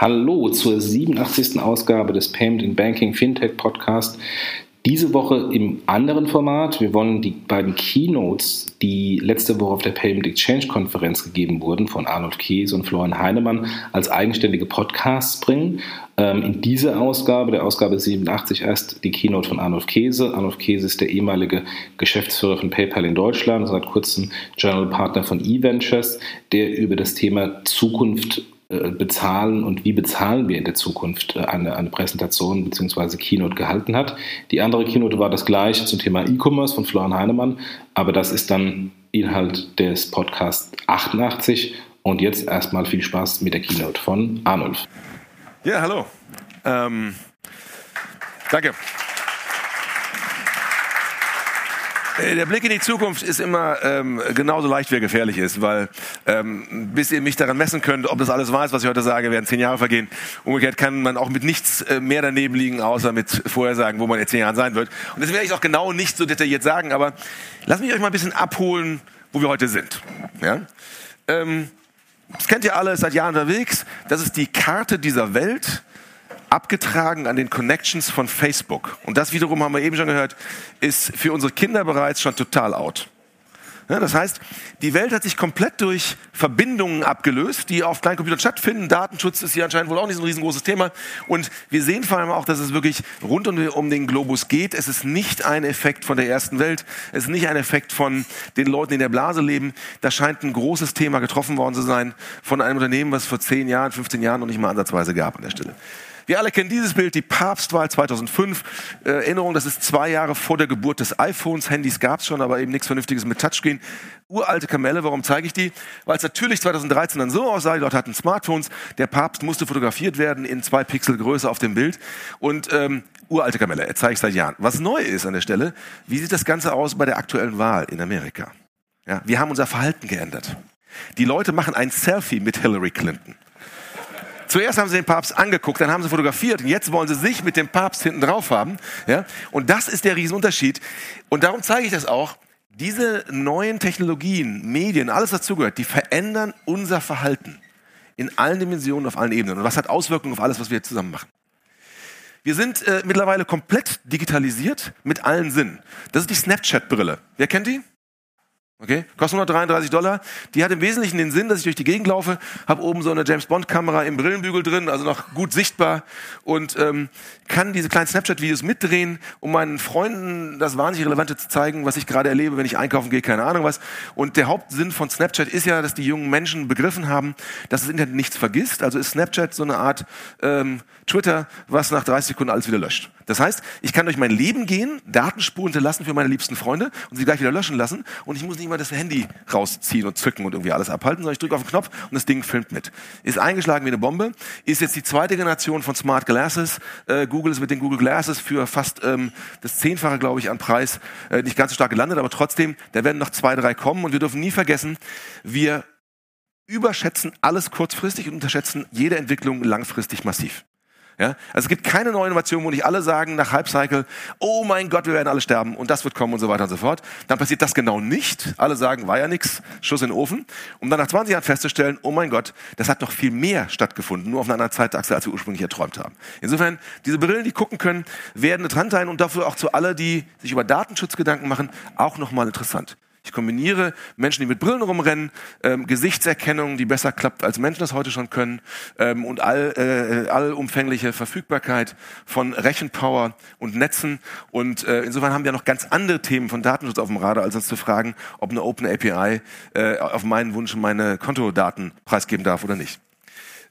Hallo zur 87. Ausgabe des Payment in Banking Fintech Podcast. Diese Woche im anderen Format. Wir wollen die beiden Keynotes, die letzte Woche auf der Payment Exchange Konferenz gegeben wurden, von Arnold Kies und Florian Heinemann, als eigenständige Podcasts bringen. Ähm, in dieser Ausgabe, der Ausgabe 87, erst die Keynote von Arnold Käse. Arnold Käse ist der ehemalige Geschäftsführer von PayPal in Deutschland, seit kurzem General Partner von eVentures, der über das Thema Zukunft bezahlen und wie bezahlen wir in der Zukunft äh, eine, eine Präsentation bzw. Keynote gehalten hat. Die andere Keynote war das gleiche zum Thema E-Commerce von Florian Heinemann, aber das ist dann Inhalt des Podcasts 88 und jetzt erstmal viel Spaß mit der Keynote von Arnulf. Ja, hallo. Ähm, danke. Äh, der Blick in die Zukunft ist immer ähm, genauso leicht, wie er gefährlich ist, weil ähm, bis ihr mich daran messen könnt, ob das alles weiß, was ich heute sage, werden zehn Jahre vergehen. Umgekehrt kann man auch mit nichts äh, mehr daneben liegen, außer mit Vorhersagen, wo man in zehn Jahren sein wird. Und das werde ich auch genau nicht so detailliert sagen, aber lasst mich euch mal ein bisschen abholen, wo wir heute sind. Ja? Ähm, das kennt ihr alle, seit Jahren unterwegs. Das ist die Karte dieser Welt abgetragen an den Connections von Facebook. Und das wiederum haben wir eben schon gehört, ist für unsere Kinder bereits schon total out. Ja, das heißt, die Welt hat sich komplett durch Verbindungen abgelöst, die auf kleinen Computern stattfinden. Datenschutz ist hier anscheinend wohl auch nicht so ein riesengroßes Thema. Und wir sehen vor allem auch, dass es wirklich rund um den Globus geht. Es ist nicht ein Effekt von der ersten Welt. Es ist nicht ein Effekt von den Leuten, die in der Blase leben. Da scheint ein großes Thema getroffen worden zu sein von einem Unternehmen, was es vor 10 Jahren, 15 Jahren noch nicht mal ansatzweise gab an der Stelle. Wir alle kennen dieses Bild, die Papstwahl 2005. Äh, Erinnerung, das ist zwei Jahre vor der Geburt des iPhones. Handys gab es schon, aber eben nichts Vernünftiges mit Touchscreen. Uralte Kamelle, warum zeige ich die? Weil es natürlich 2013 dann so aussah, die Leute hatten Smartphones, der Papst musste fotografiert werden in zwei Pixel Größe auf dem Bild. Und ähm, uralte Kamelle, er zeige ich seit Jahren. Was neu ist an der Stelle, wie sieht das Ganze aus bei der aktuellen Wahl in Amerika? Ja, wir haben unser Verhalten geändert. Die Leute machen ein Selfie mit Hillary Clinton. Zuerst haben sie den Papst angeguckt, dann haben sie fotografiert und jetzt wollen sie sich mit dem Papst hinten drauf haben. Ja? Und das ist der Riesenunterschied. Und darum zeige ich das auch. Diese neuen Technologien, Medien, alles dazugehört, die verändern unser Verhalten in allen Dimensionen, auf allen Ebenen. Und was hat Auswirkungen auf alles, was wir zusammen machen? Wir sind äh, mittlerweile komplett digitalisiert mit allen Sinnen. Das ist die Snapchat-Brille. Wer kennt die? Okay, kostet 133 Dollar. Die hat im Wesentlichen den Sinn, dass ich durch die Gegend laufe, habe oben so eine James Bond Kamera im Brillenbügel drin, also noch gut sichtbar und ähm, kann diese kleinen Snapchat-Videos mitdrehen, um meinen Freunden das wahnsinnig Relevante zu zeigen, was ich gerade erlebe, wenn ich einkaufen gehe, keine Ahnung was. Und der Hauptsinn von Snapchat ist ja, dass die jungen Menschen begriffen haben, dass das Internet nichts vergisst. Also ist Snapchat so eine Art ähm, Twitter, was nach 30 Sekunden alles wieder löscht. Das heißt, ich kann durch mein Leben gehen, Datenspuren hinterlassen für meine liebsten Freunde und sie gleich wieder löschen lassen und ich muss nicht mal das Handy rausziehen und zücken und irgendwie alles abhalten, sondern ich drücke auf den Knopf und das Ding filmt mit. Ist eingeschlagen wie eine Bombe, ist jetzt die zweite Generation von Smart Glasses. Äh, Google ist mit den Google Glasses für fast ähm, das Zehnfache, glaube ich, an Preis äh, nicht ganz so stark gelandet, aber trotzdem, da werden noch zwei, drei kommen und wir dürfen nie vergessen, wir überschätzen alles kurzfristig und unterschätzen jede Entwicklung langfristig massiv. Ja? Also es gibt keine neue Innovation, wo nicht alle sagen nach Halbcycle, oh mein Gott, wir werden alle sterben und das wird kommen und so weiter und so fort. Dann passiert das genau nicht. Alle sagen, war ja nix, Schuss in den Ofen. Um dann nach 20 Jahren festzustellen, oh mein Gott, das hat noch viel mehr stattgefunden, nur auf einer anderen Zeitachse, als wir ursprünglich erträumt haben. Insofern, diese Brillen, die gucken können, werden dran sein und dafür auch zu alle, die sich über Datenschutz Gedanken machen, auch nochmal interessant. Ich kombiniere Menschen, die mit Brillen rumrennen, ähm, Gesichtserkennung, die besser klappt, als Menschen das heute schon können, ähm, und all, äh, allumfängliche Verfügbarkeit von Rechenpower und Netzen. Und äh, insofern haben wir noch ganz andere Themen von Datenschutz auf dem Radar, als uns zu fragen, ob eine Open API äh, auf meinen Wunsch meine Kontodaten preisgeben darf oder nicht.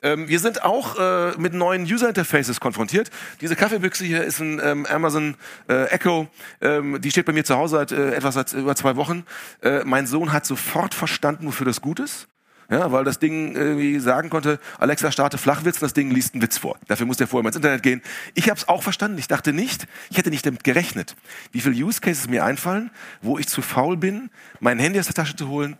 Ähm, wir sind auch äh, mit neuen User Interfaces konfrontiert. Diese Kaffeebüchse hier ist ein ähm, Amazon äh, Echo. Ähm, die steht bei mir zu Hause seit äh, etwas seit über zwei Wochen. Äh, mein Sohn hat sofort verstanden, wofür das gut ist. Ja, weil das Ding irgendwie sagen konnte, Alexa starte Flachwitz und das Ding liest einen Witz vor. Dafür muss der vorher mal ins Internet gehen. Ich habe es auch verstanden. Ich dachte nicht, ich hätte nicht damit gerechnet, wie viele Use Cases mir einfallen, wo ich zu faul bin, mein Handy aus der Tasche zu holen,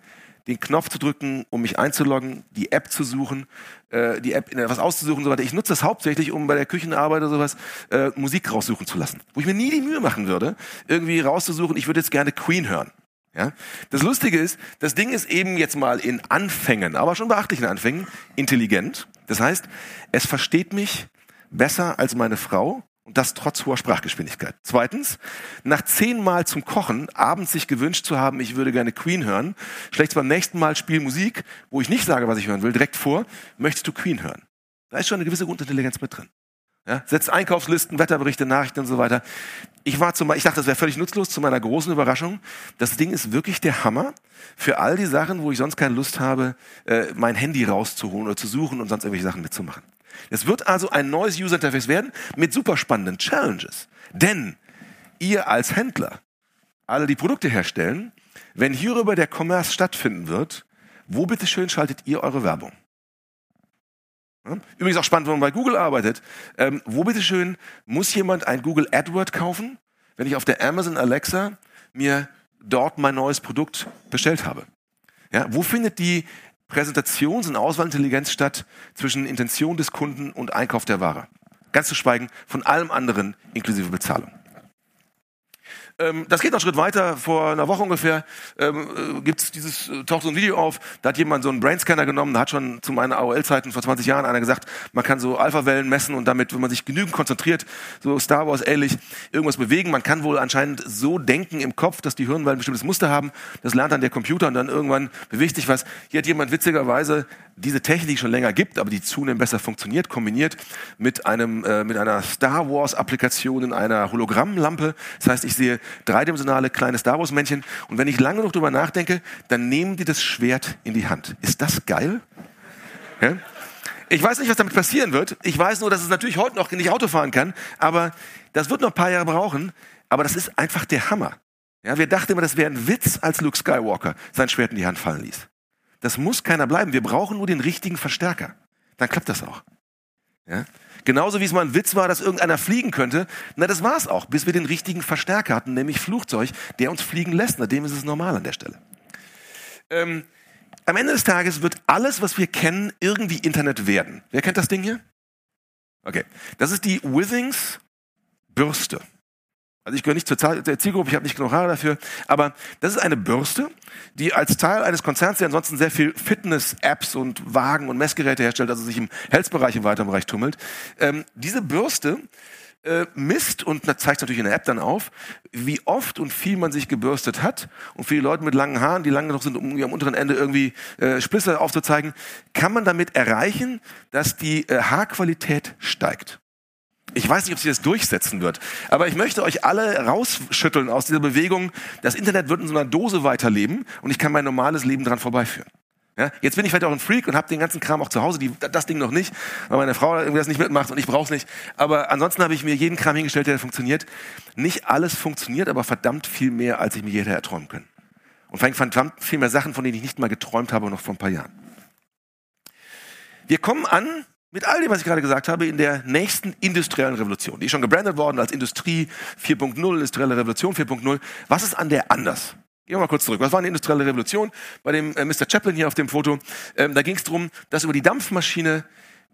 den Knopf zu drücken, um mich einzuloggen, die App zu suchen, äh, die App was auszusuchen und so weiter. Ich nutze das hauptsächlich, um bei der Küchenarbeit oder sowas äh, Musik raussuchen zu lassen. Wo ich mir nie die Mühe machen würde, irgendwie rauszusuchen, ich würde jetzt gerne Queen hören. Ja? Das Lustige ist, das Ding ist eben jetzt mal in Anfängen, aber schon beachtlichen Anfängen, intelligent. Das heißt, es versteht mich besser als meine Frau und das trotz hoher Sprachgeschwindigkeit. Zweitens, nach zehnmal zum Kochen abends sich gewünscht zu haben, ich würde gerne Queen hören, schlägt beim nächsten Mal Spiel Musik, wo ich nicht sage, was ich hören will, direkt vor, möchtest du Queen hören? Da ist schon eine gewisse Grundintelligenz mit drin. Ja, setzt Einkaufslisten, Wetterberichte, Nachrichten und so weiter. Ich war zum, ich dachte, das wäre völlig nutzlos. Zu meiner großen Überraschung, das Ding ist wirklich der Hammer für all die Sachen, wo ich sonst keine Lust habe, äh, mein Handy rauszuholen oder zu suchen und sonst irgendwelche Sachen mitzumachen. Es wird also ein neues User Interface werden mit super spannenden Challenges. Denn ihr als Händler, alle die Produkte herstellen, wenn hierüber der Commerce stattfinden wird, wo bitteschön schaltet ihr eure Werbung? Übrigens auch spannend, wenn man bei Google arbeitet. Ähm, wo bitteschön muss jemand ein Google AdWord kaufen, wenn ich auf der Amazon Alexa mir dort mein neues Produkt bestellt habe? Ja, wo findet die Präsentations- und Auswahlintelligenz statt zwischen Intention des Kunden und Einkauf der Ware? Ganz zu schweigen von allem anderen inklusive Bezahlung. Ähm, das geht noch einen Schritt weiter. Vor einer Woche ungefähr ähm, äh, gibt's dieses, äh, taucht so ein Video auf, da hat jemand so einen Brainscanner genommen, da hat schon zu meinen AOL-Zeiten vor 20 Jahren einer gesagt, man kann so Alpha-Wellen messen und damit, wenn man sich genügend konzentriert, so Star Wars ähnlich, irgendwas bewegen. Man kann wohl anscheinend so denken im Kopf, dass die Hirnwellen ein bestimmtes Muster haben. Das lernt dann der Computer und dann irgendwann bewegt sich was. Hier hat jemand witzigerweise diese Technik, schon länger gibt, aber die zunehmend besser funktioniert, kombiniert mit einem äh, mit einer Star Wars Applikation in einer Hologrammlampe. Das heißt, ich sehe dreidimensionale kleine Star Wars Männchen und wenn ich lange noch drüber nachdenke, dann nehmen die das Schwert in die Hand. Ist das geil? Ja? Ich weiß nicht, was damit passieren wird. Ich weiß nur, dass es natürlich heute noch nicht Auto fahren kann, aber das wird noch ein paar Jahre brauchen. Aber das ist einfach der Hammer. Ja, wir dachten immer, das wäre ein Witz, als Luke Skywalker sein Schwert in die Hand fallen ließ. Das muss keiner bleiben. Wir brauchen nur den richtigen Verstärker. Dann klappt das auch. Ja? Genauso wie es mal ein Witz war, dass irgendeiner fliegen könnte. Na, das war es auch, bis wir den richtigen Verstärker hatten, nämlich Flugzeug, der uns fliegen lässt. Na, dem ist es normal an der Stelle. Ähm, am Ende des Tages wird alles, was wir kennen, irgendwie Internet werden. Wer kennt das Ding hier? Okay. Das ist die Withings Bürste. Also ich gehöre nicht zur Zielgruppe, ich habe nicht genug Haare dafür, aber das ist eine Bürste, die als Teil eines Konzerns, der ansonsten sehr viel Fitness-Apps und Wagen und Messgeräte herstellt, also sich im Health-Bereich im weiteren Bereich tummelt. Ähm, diese Bürste äh, misst und zeigt natürlich in der App dann auf, wie oft und viel man sich gebürstet hat. Und für die Leute mit langen Haaren, die lange noch sind, um am unteren Ende irgendwie äh, Splisse aufzuzeigen, kann man damit erreichen, dass die äh, Haarqualität steigt. Ich weiß nicht, ob sich das durchsetzen wird, aber ich möchte euch alle rausschütteln aus dieser Bewegung. Das Internet wird in so einer Dose weiterleben und ich kann mein normales Leben dran vorbeiführen. Ja, jetzt bin ich vielleicht auch ein Freak und habe den ganzen Kram auch zu Hause, die, das Ding noch nicht, weil meine Frau irgendwie das nicht mitmacht und ich brauche es nicht. Aber ansonsten habe ich mir jeden Kram hingestellt, der funktioniert. Nicht alles funktioniert, aber verdammt viel mehr, als ich mir jeder erträumen können. Und vor allem verdammt viel mehr Sachen, von denen ich nicht mal geträumt habe, noch vor ein paar Jahren. Wir kommen an mit all dem, was ich gerade gesagt habe, in der nächsten industriellen Revolution. Die ist schon gebrandet worden als Industrie 4.0, industrielle Revolution 4.0. Was ist an der anders? Gehen wir mal kurz zurück. Was war eine industrielle Revolution? Bei dem äh, Mr. Chaplin hier auf dem Foto, ähm, da ging es darum, dass über die Dampfmaschine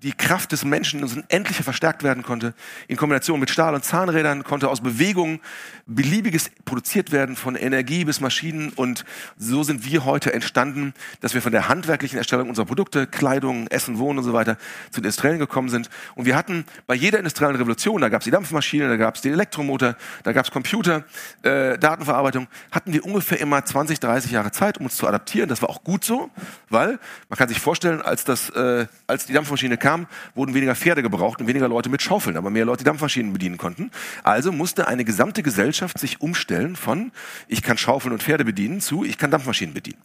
die Kraft des Menschen ins Unendliche verstärkt werden konnte. In Kombination mit Stahl- und Zahnrädern konnte aus Bewegung beliebiges produziert werden, von Energie bis Maschinen. Und so sind wir heute entstanden, dass wir von der handwerklichen Erstellung unserer Produkte, Kleidung, Essen, Wohnen und so weiter zu den Industriellen gekommen sind. Und wir hatten bei jeder industriellen Revolution, da gab es die Dampfmaschine, da gab es den Elektromotor, da gab es Computer, äh, Datenverarbeitung, hatten wir ungefähr immer 20, 30 Jahre Zeit, um uns zu adaptieren. Das war auch gut so, weil man kann sich vorstellen, als, das, äh, als die Dampfmaschine kam, wurden weniger Pferde gebraucht und weniger Leute mit Schaufeln, aber mehr Leute Dampfmaschinen bedienen konnten. Also musste eine gesamte Gesellschaft sich umstellen von ich kann Schaufeln und Pferde bedienen zu ich kann Dampfmaschinen bedienen.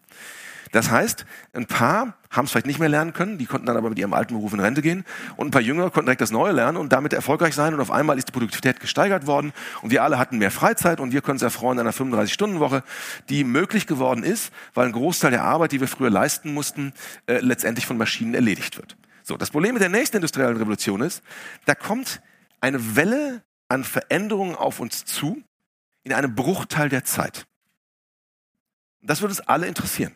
Das heißt, ein paar haben es vielleicht nicht mehr lernen können, die konnten dann aber mit ihrem alten Beruf in Rente gehen und ein paar Jünger konnten direkt das Neue lernen und damit erfolgreich sein und auf einmal ist die Produktivität gesteigert worden und wir alle hatten mehr Freizeit und wir können uns erfreuen einer 35-Stunden-Woche, die möglich geworden ist, weil ein Großteil der Arbeit, die wir früher leisten mussten, äh, letztendlich von Maschinen erledigt wird. So, das Problem mit der nächsten industriellen Revolution ist, da kommt eine Welle an Veränderungen auf uns zu in einem Bruchteil der Zeit. Das wird uns alle interessieren.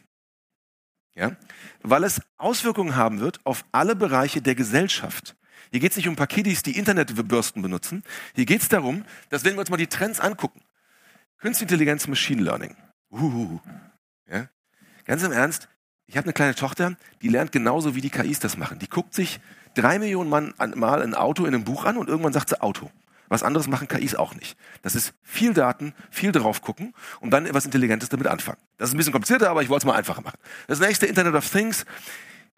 Ja? Weil es Auswirkungen haben wird auf alle Bereiche der Gesellschaft. Hier geht es nicht um Paketis, die Internetbürsten benutzen. Hier geht es darum, dass wenn wir uns mal die Trends angucken, Künstliche Intelligenz, Machine Learning, Uh, ja? Ganz im Ernst, ich habe eine kleine Tochter, die lernt genauso, wie die KIs das machen. Die guckt sich drei Millionen Mal ein Auto in einem Buch an und irgendwann sagt sie Auto. Was anderes machen KIs auch nicht. Das ist viel Daten, viel drauf gucken und dann etwas Intelligentes damit anfangen. Das ist ein bisschen komplizierter, aber ich wollte es mal einfacher machen. Das nächste Internet of Things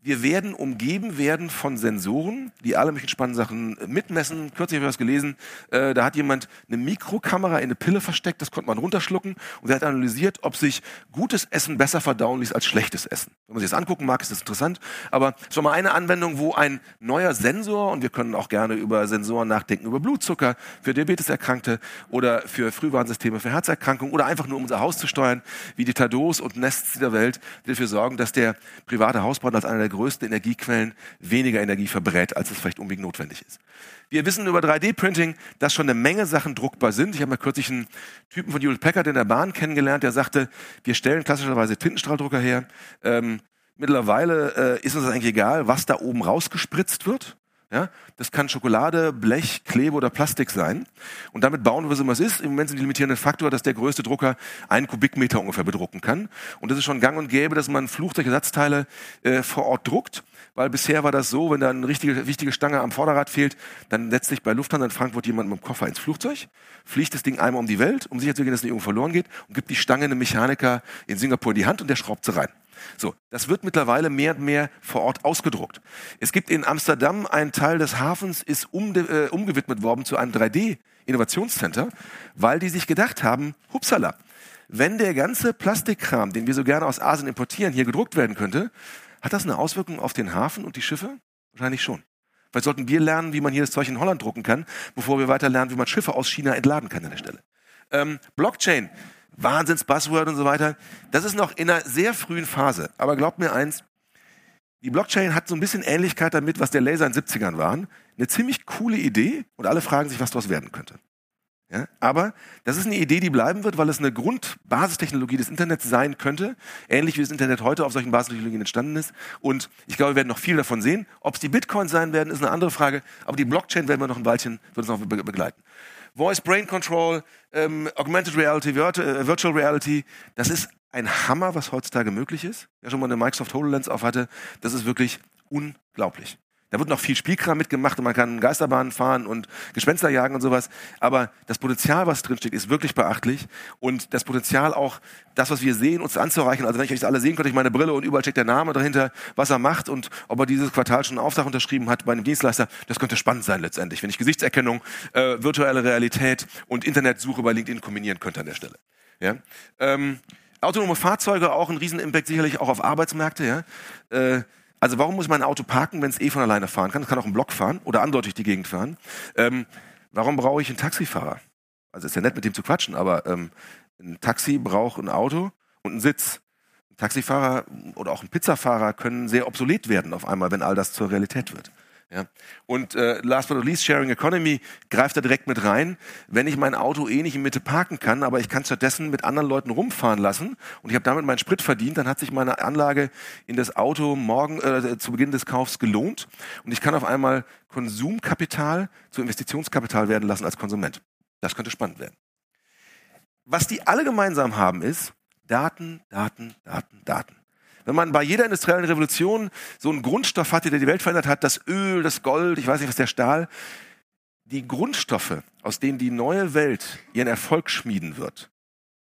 wir werden umgeben werden von Sensoren, die alle möglichen spannenden Sachen mitmessen. Kürzlich habe ich was gelesen, äh, da hat jemand eine Mikrokamera in eine Pille versteckt, das konnte man runterschlucken und er hat analysiert, ob sich gutes Essen besser verdauen ließ als schlechtes Essen. Wenn man sich das angucken mag, ist das interessant, aber es war mal eine Anwendung, wo ein neuer Sensor, und wir können auch gerne über Sensoren nachdenken, über Blutzucker für Diabeteserkrankte oder für Frühwarnsysteme für Herzerkrankungen oder einfach nur um unser Haus zu steuern, wie die Tados und Nests dieser Welt, die dafür sorgen, dass der private Hausbrand als einer der größten Energiequellen weniger Energie verbrät, als es vielleicht unbedingt notwendig ist. Wir wissen über 3D-Printing, dass schon eine Menge Sachen druckbar sind. Ich habe mal kürzlich einen Typen von Hewlett Packard in der Bahn kennengelernt, der sagte, wir stellen klassischerweise Tintenstrahldrucker her. Ähm, mittlerweile äh, ist uns das eigentlich egal, was da oben rausgespritzt wird. Ja, das kann Schokolade, Blech, Klebe oder Plastik sein. Und damit bauen wir, was immer es ist. Im Moment sind die limitierenden Faktor, dass der größte Drucker einen Kubikmeter ungefähr bedrucken kann. Und das ist schon gang und gäbe, dass man Flugzeugersatzteile äh, vor Ort druckt. Weil bisher war das so, wenn da eine richtige, wichtige Stange am Vorderrad fehlt, dann setzt sich bei Lufthansa in Frankfurt jemand mit dem Koffer ins Flugzeug, fliegt das Ding einmal um die Welt, um sicherzugehen, dass nicht irgendwo verloren geht, und gibt die Stange einem Mechaniker in Singapur in die Hand und der schraubt sie rein. So, das wird mittlerweile mehr und mehr vor Ort ausgedruckt. Es gibt in Amsterdam einen Teil des Hafens, ist um, äh, umgewidmet worden zu einem 3D-Innovationscenter, weil die sich gedacht haben, hupsala, wenn der ganze Plastikkram, den wir so gerne aus Asien importieren, hier gedruckt werden könnte, hat das eine Auswirkung auf den Hafen und die Schiffe? Wahrscheinlich schon. Vielleicht sollten wir lernen, wie man hier das Zeug in Holland drucken kann, bevor wir weiter lernen, wie man Schiffe aus China entladen kann an der Stelle. Ähm, Blockchain Wahnsinns-Buzzword und so weiter. Das ist noch in einer sehr frühen Phase. Aber glaubt mir eins, die Blockchain hat so ein bisschen Ähnlichkeit damit, was der Laser in den 70ern waren. Eine ziemlich coole Idee und alle fragen sich, was daraus werden könnte. Ja, aber das ist eine Idee, die bleiben wird, weil es eine Grundbasistechnologie des Internets sein könnte, ähnlich wie das Internet heute auf solchen Basistechnologien entstanden ist. Und ich glaube, wir werden noch viel davon sehen. Ob es die Bitcoins sein werden, ist eine andere Frage. Aber die Blockchain werden wir noch ein Weilchen, wird uns noch begleiten. Voice Brain Control, ähm, Augmented Reality, äh, Virtual Reality, das ist ein Hammer, was heutzutage möglich ist. Wer schon mal eine Microsoft HoloLens auf hatte, das ist wirklich unglaublich. Da wird noch viel Spielkram mitgemacht und man kann Geisterbahnen fahren und Gespenster jagen und sowas. Aber das Potenzial, was drinsteckt, ist wirklich beachtlich. Und das Potenzial auch, das, was wir sehen, uns anzureichen. Also wenn ich euch alle sehen könnte, ich meine Brille und überall steckt der Name dahinter, was er macht und ob er dieses Quartal schon einen Auftrag unterschrieben hat bei einem Dienstleister. Das könnte spannend sein letztendlich, wenn ich Gesichtserkennung, äh, virtuelle Realität und Internetsuche bei LinkedIn kombinieren könnte an der Stelle. Ja? Ähm, autonome Fahrzeuge auch ein Riesenimpact sicherlich auch auf Arbeitsmärkte. Ja? Äh, also warum muss ich mein Auto parken, wenn es eh von alleine fahren kann? Es kann auch einen Block fahren oder andeutig die Gegend fahren. Ähm, warum brauche ich einen Taxifahrer? Also ist ja nett, mit dem zu quatschen, aber ähm, ein Taxi braucht ein Auto und einen Sitz. Ein Taxifahrer oder auch ein Pizzafahrer können sehr obsolet werden auf einmal, wenn all das zur Realität wird. Ja. Und äh, last but not least, Sharing Economy greift da direkt mit rein. Wenn ich mein Auto eh nicht in Mitte parken kann, aber ich kann stattdessen mit anderen Leuten rumfahren lassen und ich habe damit meinen Sprit verdient, dann hat sich meine Anlage in das Auto morgen äh, zu Beginn des Kaufs gelohnt und ich kann auf einmal Konsumkapital zu Investitionskapital werden lassen als Konsument. Das könnte spannend werden. Was die alle gemeinsam haben ist Daten, Daten, Daten, Daten. Wenn man bei jeder industriellen Revolution so einen Grundstoff hatte, der die Welt verändert hat, das Öl, das Gold, ich weiß nicht was, der Stahl, die Grundstoffe, aus denen die neue Welt ihren Erfolg schmieden wird,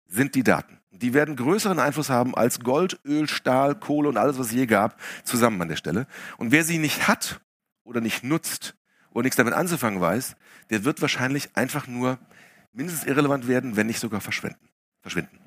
sind die Daten. Die werden größeren Einfluss haben als Gold, Öl, Stahl, Kohle und alles, was es je gab, zusammen an der Stelle. Und wer sie nicht hat oder nicht nutzt oder nichts damit anzufangen weiß, der wird wahrscheinlich einfach nur mindestens irrelevant werden, wenn nicht sogar verschwinden. verschwinden.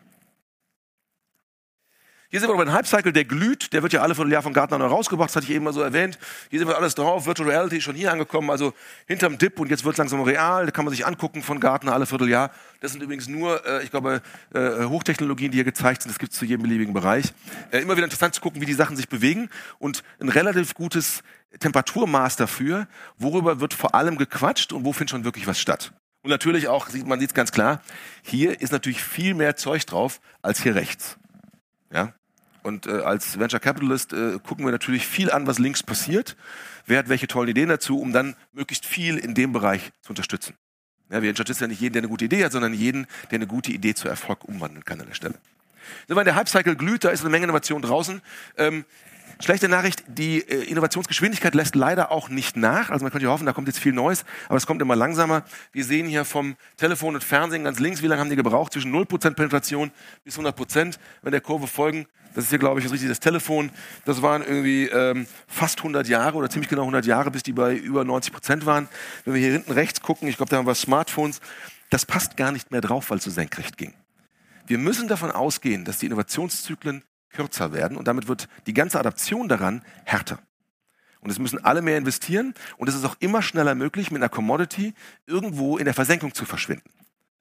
Hier sind wir bei einem Hype-Cycle, der glüht. Der wird ja alle Vierteljahr von Gartner neu rausgebracht. Das hatte ich eben mal so erwähnt. Hier sind wir alles drauf. Virtual Reality schon hier angekommen. Also hinterm Dip und jetzt wird es langsam real. Da kann man sich angucken von Gartner alle Vierteljahr. Das sind übrigens nur, äh, ich glaube, äh, Hochtechnologien, die hier gezeigt sind. Das gibt es zu jedem beliebigen Bereich. Äh, immer wieder interessant zu gucken, wie die Sachen sich bewegen. Und ein relativ gutes Temperaturmaß dafür, worüber wird vor allem gequatscht und wo findet schon wirklich was statt. Und natürlich auch, man sieht es ganz klar, hier ist natürlich viel mehr Zeug drauf als hier rechts. Ja, und äh, als Venture Capitalist äh, gucken wir natürlich viel an, was links passiert. Wer hat welche tollen Ideen dazu, um dann möglichst viel in dem Bereich zu unterstützen. Ja, wir unterstützen ja nicht jeden, der eine gute Idee hat, sondern jeden, der eine gute Idee zu Erfolg umwandeln kann an der Stelle. So, wenn der Hype-Cycle glüht, da ist eine Menge Innovation draußen. Ähm, Schlechte Nachricht, die äh, Innovationsgeschwindigkeit lässt leider auch nicht nach. Also man könnte ja hoffen, da kommt jetzt viel Neues, aber es kommt immer langsamer. Wir sehen hier vom Telefon und Fernsehen ganz links, wie lange haben die gebraucht? Zwischen 0% Penetration bis 100%, wenn der Kurve folgen. Das ist hier, glaube ich, richtig das Telefon. Das waren irgendwie ähm, fast 100 Jahre oder ziemlich genau 100 Jahre, bis die bei über 90% waren. Wenn wir hier hinten rechts gucken, ich glaube, da haben wir Smartphones, das passt gar nicht mehr drauf, weil es so senkrecht ging. Wir müssen davon ausgehen, dass die Innovationszyklen kürzer werden und damit wird die ganze Adaption daran härter. Und es müssen alle mehr investieren und es ist auch immer schneller möglich, mit einer Commodity irgendwo in der Versenkung zu verschwinden.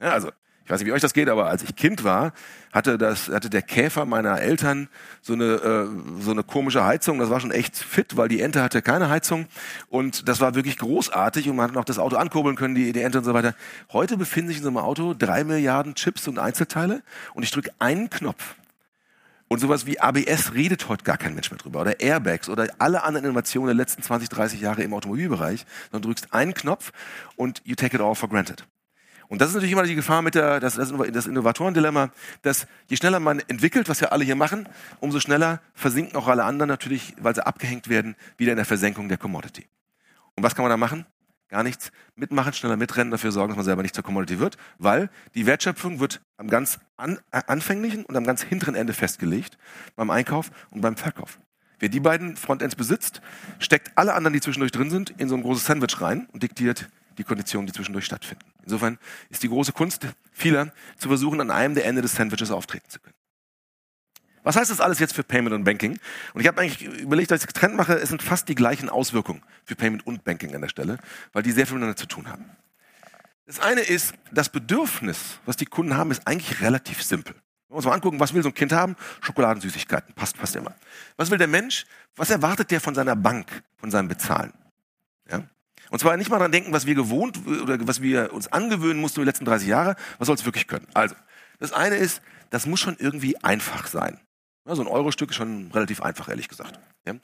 Ja, also, ich weiß nicht, wie euch das geht, aber als ich Kind war, hatte, das, hatte der Käfer meiner Eltern so eine, äh, so eine komische Heizung. Das war schon echt fit, weil die Ente hatte keine Heizung. Und das war wirklich großartig und man hat noch das Auto ankurbeln können, die, die Ente und so weiter. Heute befinden sich in so einem Auto drei Milliarden Chips und Einzelteile und ich drücke einen Knopf und sowas wie ABS redet heute gar kein Mensch mehr drüber. Oder Airbags oder alle anderen Innovationen der letzten 20, 30 Jahre im Automobilbereich. Dann drückst einen Knopf und you take it all for granted. Und das ist natürlich immer die Gefahr mit der, das, das, das Innovatorendilemma, dass je schneller man entwickelt, was wir alle hier machen, umso schneller versinken auch alle anderen natürlich, weil sie abgehängt werden, wieder in der Versenkung der Commodity. Und was kann man da machen? Gar nichts mitmachen, schneller mitrennen, dafür sorgen, dass man selber nicht zur Commodity wird, weil die Wertschöpfung wird am ganz an, äh, anfänglichen und am ganz hinteren Ende festgelegt, beim Einkauf und beim Verkauf. Wer die beiden Frontends besitzt, steckt alle anderen, die zwischendurch drin sind, in so ein großes Sandwich rein und diktiert die Konditionen, die zwischendurch stattfinden. Insofern ist die große Kunst vieler, zu versuchen, an einem der Ende des Sandwiches auftreten zu können. Was heißt das alles jetzt für Payment und Banking? Und ich habe eigentlich überlegt, dass ich es getrennt mache, es sind fast die gleichen Auswirkungen für Payment und Banking an der Stelle, weil die sehr viel miteinander zu tun haben. Das eine ist, das Bedürfnis, was die Kunden haben, ist eigentlich relativ simpel. Wenn wir uns mal angucken, was will so ein Kind haben? Schokoladensüßigkeiten, passt fast immer. Was will der Mensch? Was erwartet der von seiner Bank, von seinem Bezahlen? Ja? Und zwar nicht mal daran denken, was wir gewohnt oder was wir uns angewöhnen mussten die letzten 30 Jahre, was soll es wirklich können? Also, das eine ist, das muss schon irgendwie einfach sein. Ja, so ein Euro-Stück ist schon relativ einfach, ehrlich gesagt. Ja.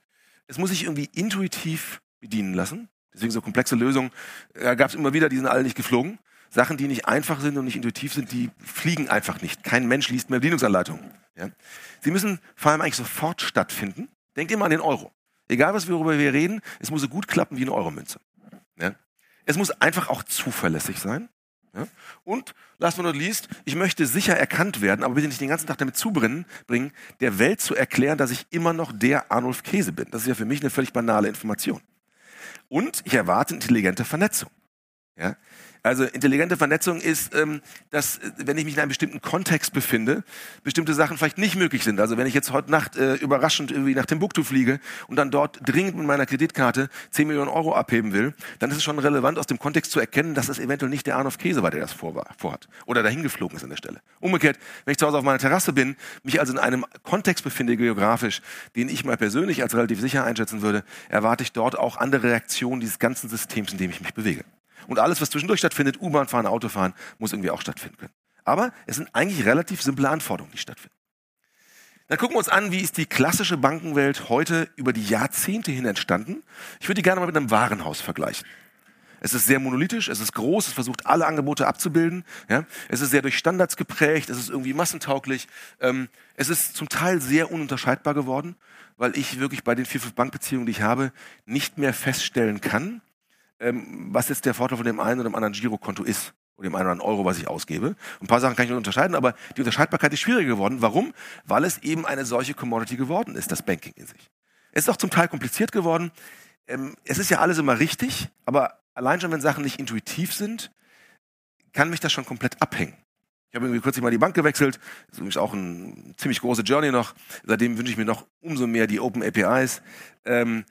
Es muss sich irgendwie intuitiv bedienen lassen. Deswegen so komplexe Lösungen. Da gab es immer wieder, die sind alle nicht geflogen. Sachen, die nicht einfach sind und nicht intuitiv sind, die fliegen einfach nicht. Kein Mensch liest mehr Bedienungsanleitungen. Ja. Sie müssen vor allem eigentlich sofort stattfinden. Denkt immer an den Euro. Egal, was wir, worüber wir reden, es muss so gut klappen wie eine Euromünze. Ja. Es muss einfach auch zuverlässig sein. Ja? Und, last but not least, ich möchte sicher erkannt werden, aber bitte nicht den ganzen Tag damit zubringen, bringen, der Welt zu erklären, dass ich immer noch der Arnulf Käse bin. Das ist ja für mich eine völlig banale Information. Und ich erwarte intelligente Vernetzung. Ja? Also intelligente Vernetzung ist, ähm, dass äh, wenn ich mich in einem bestimmten Kontext befinde, bestimmte Sachen vielleicht nicht möglich sind. Also wenn ich jetzt heute Nacht äh, überraschend irgendwie nach Timbuktu fliege und dann dort dringend mit meiner Kreditkarte 10 Millionen Euro abheben will, dann ist es schon relevant, aus dem Kontext zu erkennen, dass es eventuell nicht der Arnold Käse war, der das vor, vorhat oder dahin geflogen ist an der Stelle. Umgekehrt, wenn ich zu Hause auf meiner Terrasse bin, mich also in einem Kontext befinde geografisch, den ich mal persönlich als relativ sicher einschätzen würde, erwarte ich dort auch andere Reaktionen dieses ganzen Systems, in dem ich mich bewege. Und alles, was zwischendurch stattfindet, U-Bahn fahren, Auto fahren, muss irgendwie auch stattfinden können. Aber es sind eigentlich relativ simple Anforderungen, die stattfinden. Dann gucken wir uns an, wie ist die klassische Bankenwelt heute über die Jahrzehnte hin entstanden. Ich würde die gerne mal mit einem Warenhaus vergleichen. Es ist sehr monolithisch, es ist groß, es versucht alle Angebote abzubilden. Ja? Es ist sehr durch Standards geprägt, es ist irgendwie massentauglich. Ähm, es ist zum Teil sehr ununterscheidbar geworden, weil ich wirklich bei den vier, fünf Bankbeziehungen, die ich habe, nicht mehr feststellen kann, ähm, was jetzt der Vorteil von dem einen oder dem anderen Girokonto ist oder dem einen oder anderen Euro, was ich ausgebe. Ein paar Sachen kann ich unterscheiden, aber die Unterscheidbarkeit ist schwieriger geworden. Warum? Weil es eben eine solche Commodity geworden ist, das Banking in sich. Es ist auch zum Teil kompliziert geworden. Ähm, es ist ja alles immer richtig, aber allein schon, wenn Sachen nicht intuitiv sind, kann mich das schon komplett abhängen. Ich habe irgendwie kürzlich mal die Bank gewechselt. Das ist übrigens auch ein ziemlich große Journey noch. Seitdem wünsche ich mir noch umso mehr die Open APIs. Ähm,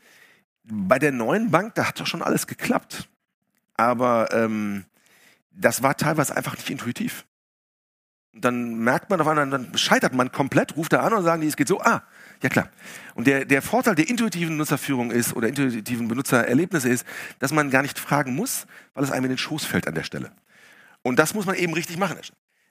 bei der neuen Bank, da hat doch schon alles geklappt. Aber ähm, das war teilweise einfach nicht intuitiv. Und dann merkt man auf einmal, dann scheitert man komplett, ruft er an und sagen die, es geht so, ah, ja klar. Und der, der Vorteil der intuitiven Nutzerführung ist oder intuitiven Benutzererlebnisse ist, dass man gar nicht fragen muss, weil es einem in den Schoß fällt an der Stelle. Und das muss man eben richtig machen.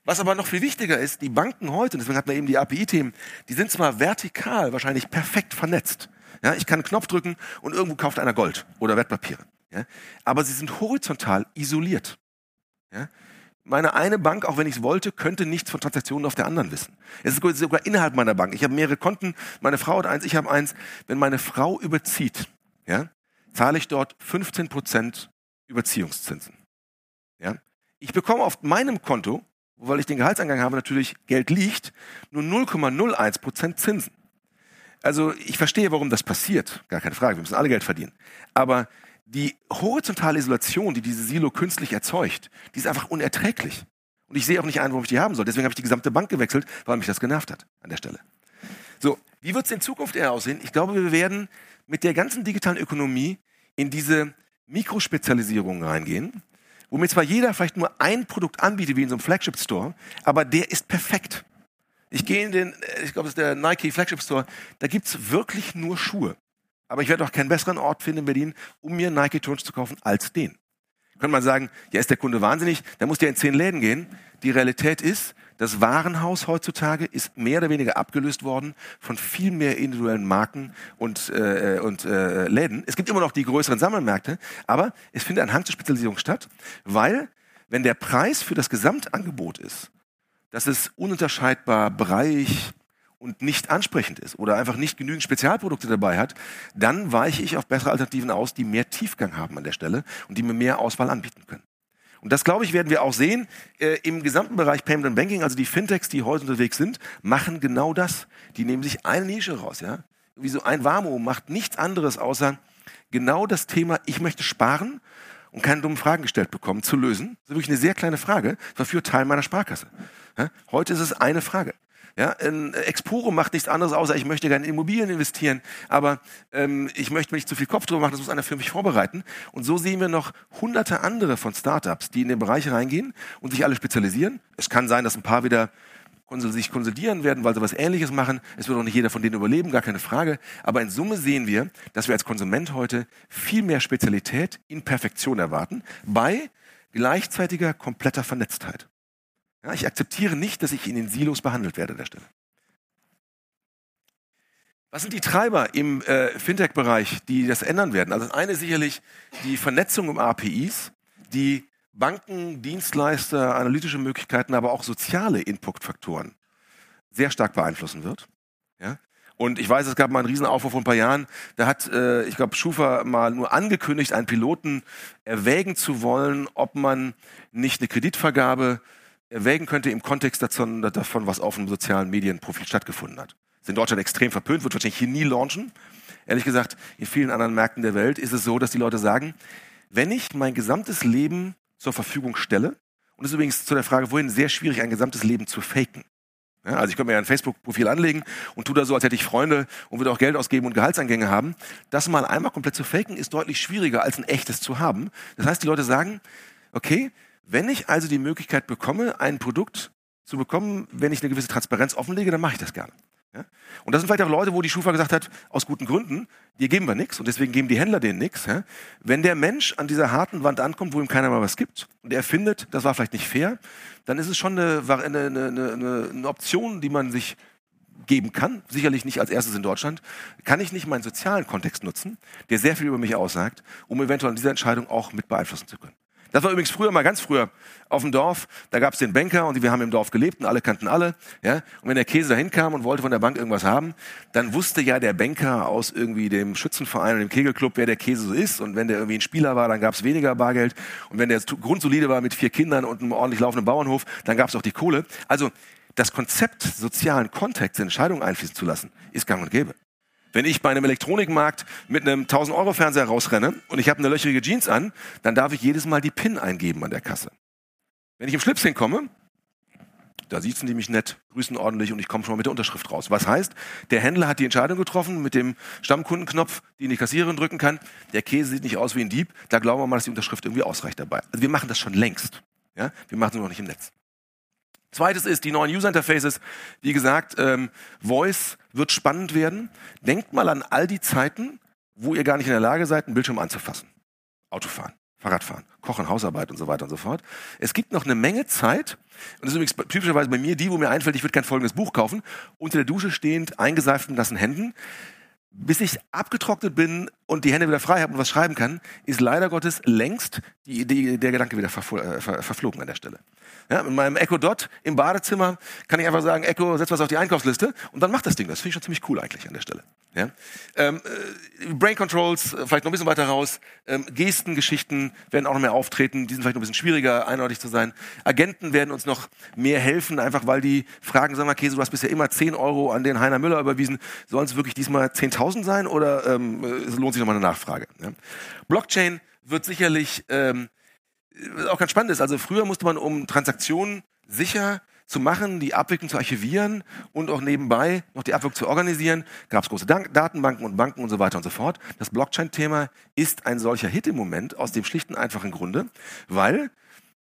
Was aber noch viel wichtiger ist, die Banken heute, deswegen hat man eben die API-Themen, die sind zwar vertikal wahrscheinlich perfekt vernetzt, ja, ich kann einen Knopf drücken und irgendwo kauft einer Gold oder Wertpapiere. Ja, aber sie sind horizontal isoliert. Ja. Meine eine Bank, auch wenn ich es wollte, könnte nichts von Transaktionen auf der anderen wissen. Es ist sogar innerhalb meiner Bank. Ich habe mehrere Konten. Meine Frau hat eins, ich habe eins. Wenn meine Frau überzieht, ja, zahle ich dort 15 Prozent Überziehungszinsen. Ja. Ich bekomme auf meinem Konto, weil ich den Gehaltsangang habe, natürlich Geld liegt, nur 0,01 Prozent Zinsen. Also ich verstehe, warum das passiert. Gar keine Frage. Wir müssen alle Geld verdienen. Aber die horizontale Isolation, die diese Silo künstlich erzeugt, die ist einfach unerträglich. Und ich sehe auch nicht ein, warum ich die haben soll. Deswegen habe ich die gesamte Bank gewechselt, weil mich das genervt hat an der Stelle. So, wie wird es in Zukunft eher aussehen? Ich glaube, wir werden mit der ganzen digitalen Ökonomie in diese Mikrospezialisierung reingehen, womit zwar jeder vielleicht nur ein Produkt anbietet, wie in so einem Flagship Store, aber der ist perfekt. Ich gehe in den, ich glaube, das ist der Nike Flagship Store, da gibt's wirklich nur Schuhe. Aber ich werde auch keinen besseren Ort finden in Berlin, um mir Nike Turns zu kaufen, als den. Könnte man sagen, ja, ist der Kunde wahnsinnig, dann muss der in zehn Läden gehen. Die Realität ist, das Warenhaus heutzutage ist mehr oder weniger abgelöst worden von viel mehr individuellen Marken und, äh, und äh, Läden. Es gibt immer noch die größeren Sammelmärkte, aber es findet ein Hang zur Spezialisierung statt, weil wenn der Preis für das Gesamtangebot ist, dass es ununterscheidbar breiig, und nicht ansprechend ist oder einfach nicht genügend Spezialprodukte dabei hat, dann weiche ich auf bessere Alternativen aus, die mehr Tiefgang haben an der Stelle und die mir mehr Auswahl anbieten können. Und das, glaube ich, werden wir auch sehen äh, im gesamten Bereich Payment and Banking. Also die Fintechs, die heute unterwegs sind, machen genau das. Die nehmen sich eine Nische raus. Ja? Wie so ein Warmo macht nichts anderes außer genau das Thema, ich möchte sparen und keine dummen Fragen gestellt bekommen, zu lösen. Das ist wirklich eine sehr kleine Frage. Das war für Teil meiner Sparkasse. Ja? Heute ist es eine Frage. Ja, ein Exporo macht nichts anderes, außer ich möchte gerne in Immobilien investieren, aber ähm, ich möchte mir nicht zu viel Kopf drüber machen, das muss einer für mich vorbereiten. Und so sehen wir noch hunderte andere von Startups, die in den Bereich reingehen und sich alle spezialisieren. Es kann sein, dass ein paar wieder sich konsolidieren werden, weil sie was Ähnliches machen. Es wird auch nicht jeder von denen überleben, gar keine Frage. Aber in Summe sehen wir, dass wir als Konsument heute viel mehr Spezialität in Perfektion erwarten, bei gleichzeitiger kompletter Vernetztheit. Ja, ich akzeptiere nicht, dass ich in den Silos behandelt werde an der Stelle. Was sind die Treiber im äh, Fintech-Bereich, die das ändern werden? Also das eine ist sicherlich die Vernetzung um APIs, die Banken, Dienstleister, analytische Möglichkeiten, aber auch soziale Inputfaktoren sehr stark beeinflussen wird. Ja? Und ich weiß, es gab mal einen Riesenaufruf vor ein paar Jahren. Da hat, äh, ich glaube, Schufa mal nur angekündigt, einen Piloten erwägen zu wollen, ob man nicht eine Kreditvergabe erwägen könnte im Kontext davon, davon, was auf dem sozialen Medienprofil stattgefunden hat. Ist in Deutschland extrem verpönt, wird wahrscheinlich hier nie launchen. Ehrlich gesagt, in vielen anderen Märkten der Welt ist es so, dass die Leute sagen, wenn ich mein gesamtes Leben zur Verfügung stelle, und das ist übrigens zu der Frage wohin sehr schwierig, ein gesamtes Leben zu faken. Ja, also ich könnte mir ja ein Facebook-Profil anlegen und tu da so, als hätte ich Freunde und würde auch Geld ausgeben und Gehaltsangänge haben. Das mal einmal komplett zu faken, ist deutlich schwieriger, als ein echtes zu haben. Das heißt, die Leute sagen, okay, wenn ich also die Möglichkeit bekomme, ein Produkt zu bekommen, wenn ich eine gewisse Transparenz offenlege, dann mache ich das gerne. Ja? Und das sind vielleicht auch Leute, wo die Schufa gesagt hat, aus guten Gründen, dir geben wir nichts und deswegen geben die Händler denen nichts. Ja? Wenn der Mensch an dieser harten Wand ankommt, wo ihm keiner mal was gibt und er findet, das war vielleicht nicht fair, dann ist es schon eine, eine, eine, eine Option, die man sich geben kann, sicherlich nicht als erstes in Deutschland, kann ich nicht meinen sozialen Kontext nutzen, der sehr viel über mich aussagt, um eventuell an dieser Entscheidung auch mit beeinflussen zu können. Das war übrigens früher mal ganz früher auf dem Dorf. Da gab es den Banker und wir haben im Dorf gelebt und alle kannten alle. Ja? Und wenn der Käse dahin kam und wollte von der Bank irgendwas haben, dann wusste ja der Banker aus irgendwie dem Schützenverein oder dem Kegelclub, wer der Käse so ist. Und wenn der irgendwie ein Spieler war, dann gab es weniger Bargeld. Und wenn der grundsolide war mit vier Kindern und einem ordentlich laufenden Bauernhof, dann gab es auch die Kohle. Also das Konzept sozialen Kontext Entscheidungen einfließen zu lassen, ist gang und gäbe. Wenn ich bei einem Elektronikmarkt mit einem 1000 Euro Fernseher rausrenne und ich habe eine löcherige Jeans an, dann darf ich jedes Mal die PIN eingeben an der Kasse. Wenn ich im Schlips hinkomme, da sitzen die mich nett, grüßen ordentlich und ich komme schon mal mit der Unterschrift raus. Was heißt, der Händler hat die Entscheidung getroffen mit dem Stammkundenknopf, den die Kassiererin drücken kann. Der Käse sieht nicht aus wie ein Dieb. Da glauben wir mal, dass die Unterschrift irgendwie ausreicht dabei. Also wir machen das schon längst. Ja? Wir machen es noch nicht im Netz. Zweites ist die neuen User Interfaces. Wie gesagt, ähm, Voice wird spannend werden. Denkt mal an all die Zeiten, wo ihr gar nicht in der Lage seid, einen Bildschirm anzufassen. Autofahren, Fahrradfahren, Kochen, Hausarbeit und so weiter und so fort. Es gibt noch eine Menge Zeit, und das ist übrigens typischerweise bei mir die, wo mir einfällt, ich würde kein folgendes Buch kaufen, unter der Dusche stehend, eingeseift mit nassen Händen. Bis ich abgetrocknet bin und die Hände wieder frei habe und was schreiben kann, ist leider Gottes längst die Idee, der Gedanke wieder äh, verflogen an der Stelle. Ja, mit meinem Echo Dot im Badezimmer kann ich einfach sagen, Echo, setz was auf die Einkaufsliste und dann macht das Ding. Das finde ich schon ziemlich cool eigentlich an der Stelle. Ja? Ähm, äh, Brain Controls, äh, vielleicht noch ein bisschen weiter raus. Ähm, Gestengeschichten werden auch noch mehr auftreten. Die sind vielleicht noch ein bisschen schwieriger, eindeutig zu sein. Agenten werden uns noch mehr helfen, einfach weil die fragen, sag mal, Käse, du hast bisher immer 10 Euro an den Heiner Müller überwiesen. Sollen es wirklich diesmal 10.000 sein oder ähm, lohnt sich nochmal eine Nachfrage? Ja? Blockchain wird sicherlich ähm, auch ganz spannend ist. Also früher musste man, um Transaktionen sicher zu machen, die Abwicklung zu archivieren und auch nebenbei noch die Abwicklung zu organisieren, gab es große Datenbanken und Banken und so weiter und so fort. Das Blockchain-Thema ist ein solcher Hit im Moment aus dem schlichten einfachen Grunde, weil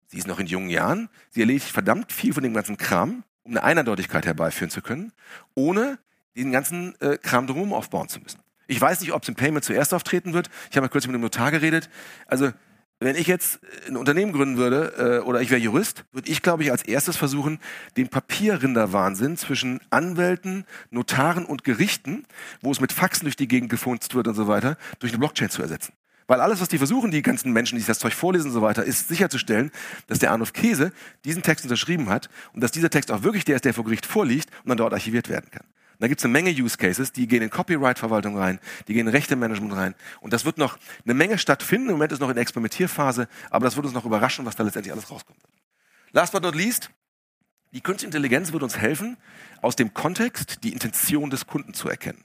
sie ist noch in jungen Jahren, sie erledigt verdammt viel von dem ganzen Kram, um eine Eindeutigkeit herbeiführen zu können, ohne den ganzen äh, Kram drumherum aufbauen zu müssen. Ich weiß nicht, ob es im Payment zuerst auftreten wird. Ich habe mal kurz mit dem Notar geredet. Also wenn ich jetzt ein Unternehmen gründen würde äh, oder ich wäre Jurist, würde ich, glaube ich, als erstes versuchen, den Papierrinderwahnsinn zwischen Anwälten, Notaren und Gerichten, wo es mit Faxen durch die Gegend gefunzt wird und so weiter, durch eine Blockchain zu ersetzen. Weil alles, was die versuchen, die ganzen Menschen, die sich das Zeug vorlesen und so weiter, ist sicherzustellen, dass der Arnulf Käse diesen Text unterschrieben hat und dass dieser Text auch wirklich der ist, der vor Gericht vorliegt und dann dort archiviert werden kann da gibt es eine Menge Use Cases, die gehen in Copyright-Verwaltung rein, die gehen in Rechte-Management rein. Und das wird noch eine Menge stattfinden. Im Moment ist noch in der Experimentierphase, aber das wird uns noch überraschen, was da letztendlich alles rauskommt. Last but not least, die Künstliche Intelligenz wird uns helfen, aus dem Kontext die Intention des Kunden zu erkennen.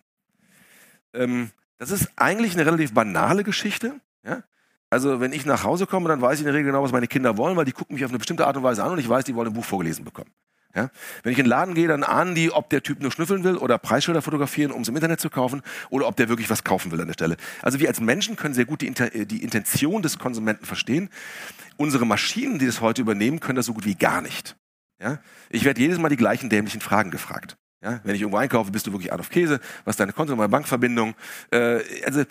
Ähm, das ist eigentlich eine relativ banale Geschichte. Ja? Also wenn ich nach Hause komme, dann weiß ich in der Regel genau, was meine Kinder wollen, weil die gucken mich auf eine bestimmte Art und Weise an und ich weiß, die wollen ein Buch vorgelesen bekommen. Ja? Wenn ich in den Laden gehe, dann ahnen die, ob der Typ nur schnüffeln will oder Preisschilder fotografieren, um es im Internet zu kaufen, oder ob der wirklich was kaufen will an der Stelle. Also wir als Menschen können sehr gut die, äh, die Intention des Konsumenten verstehen. Unsere Maschinen, die das heute übernehmen, können das so gut wie gar nicht. Ja? Ich werde jedes Mal die gleichen dämlichen Fragen gefragt. Ja? Wenn ich irgendwo einkaufe, bist du wirklich of Käse? Was ist deine Konto- und Bankverbindung? Äh, also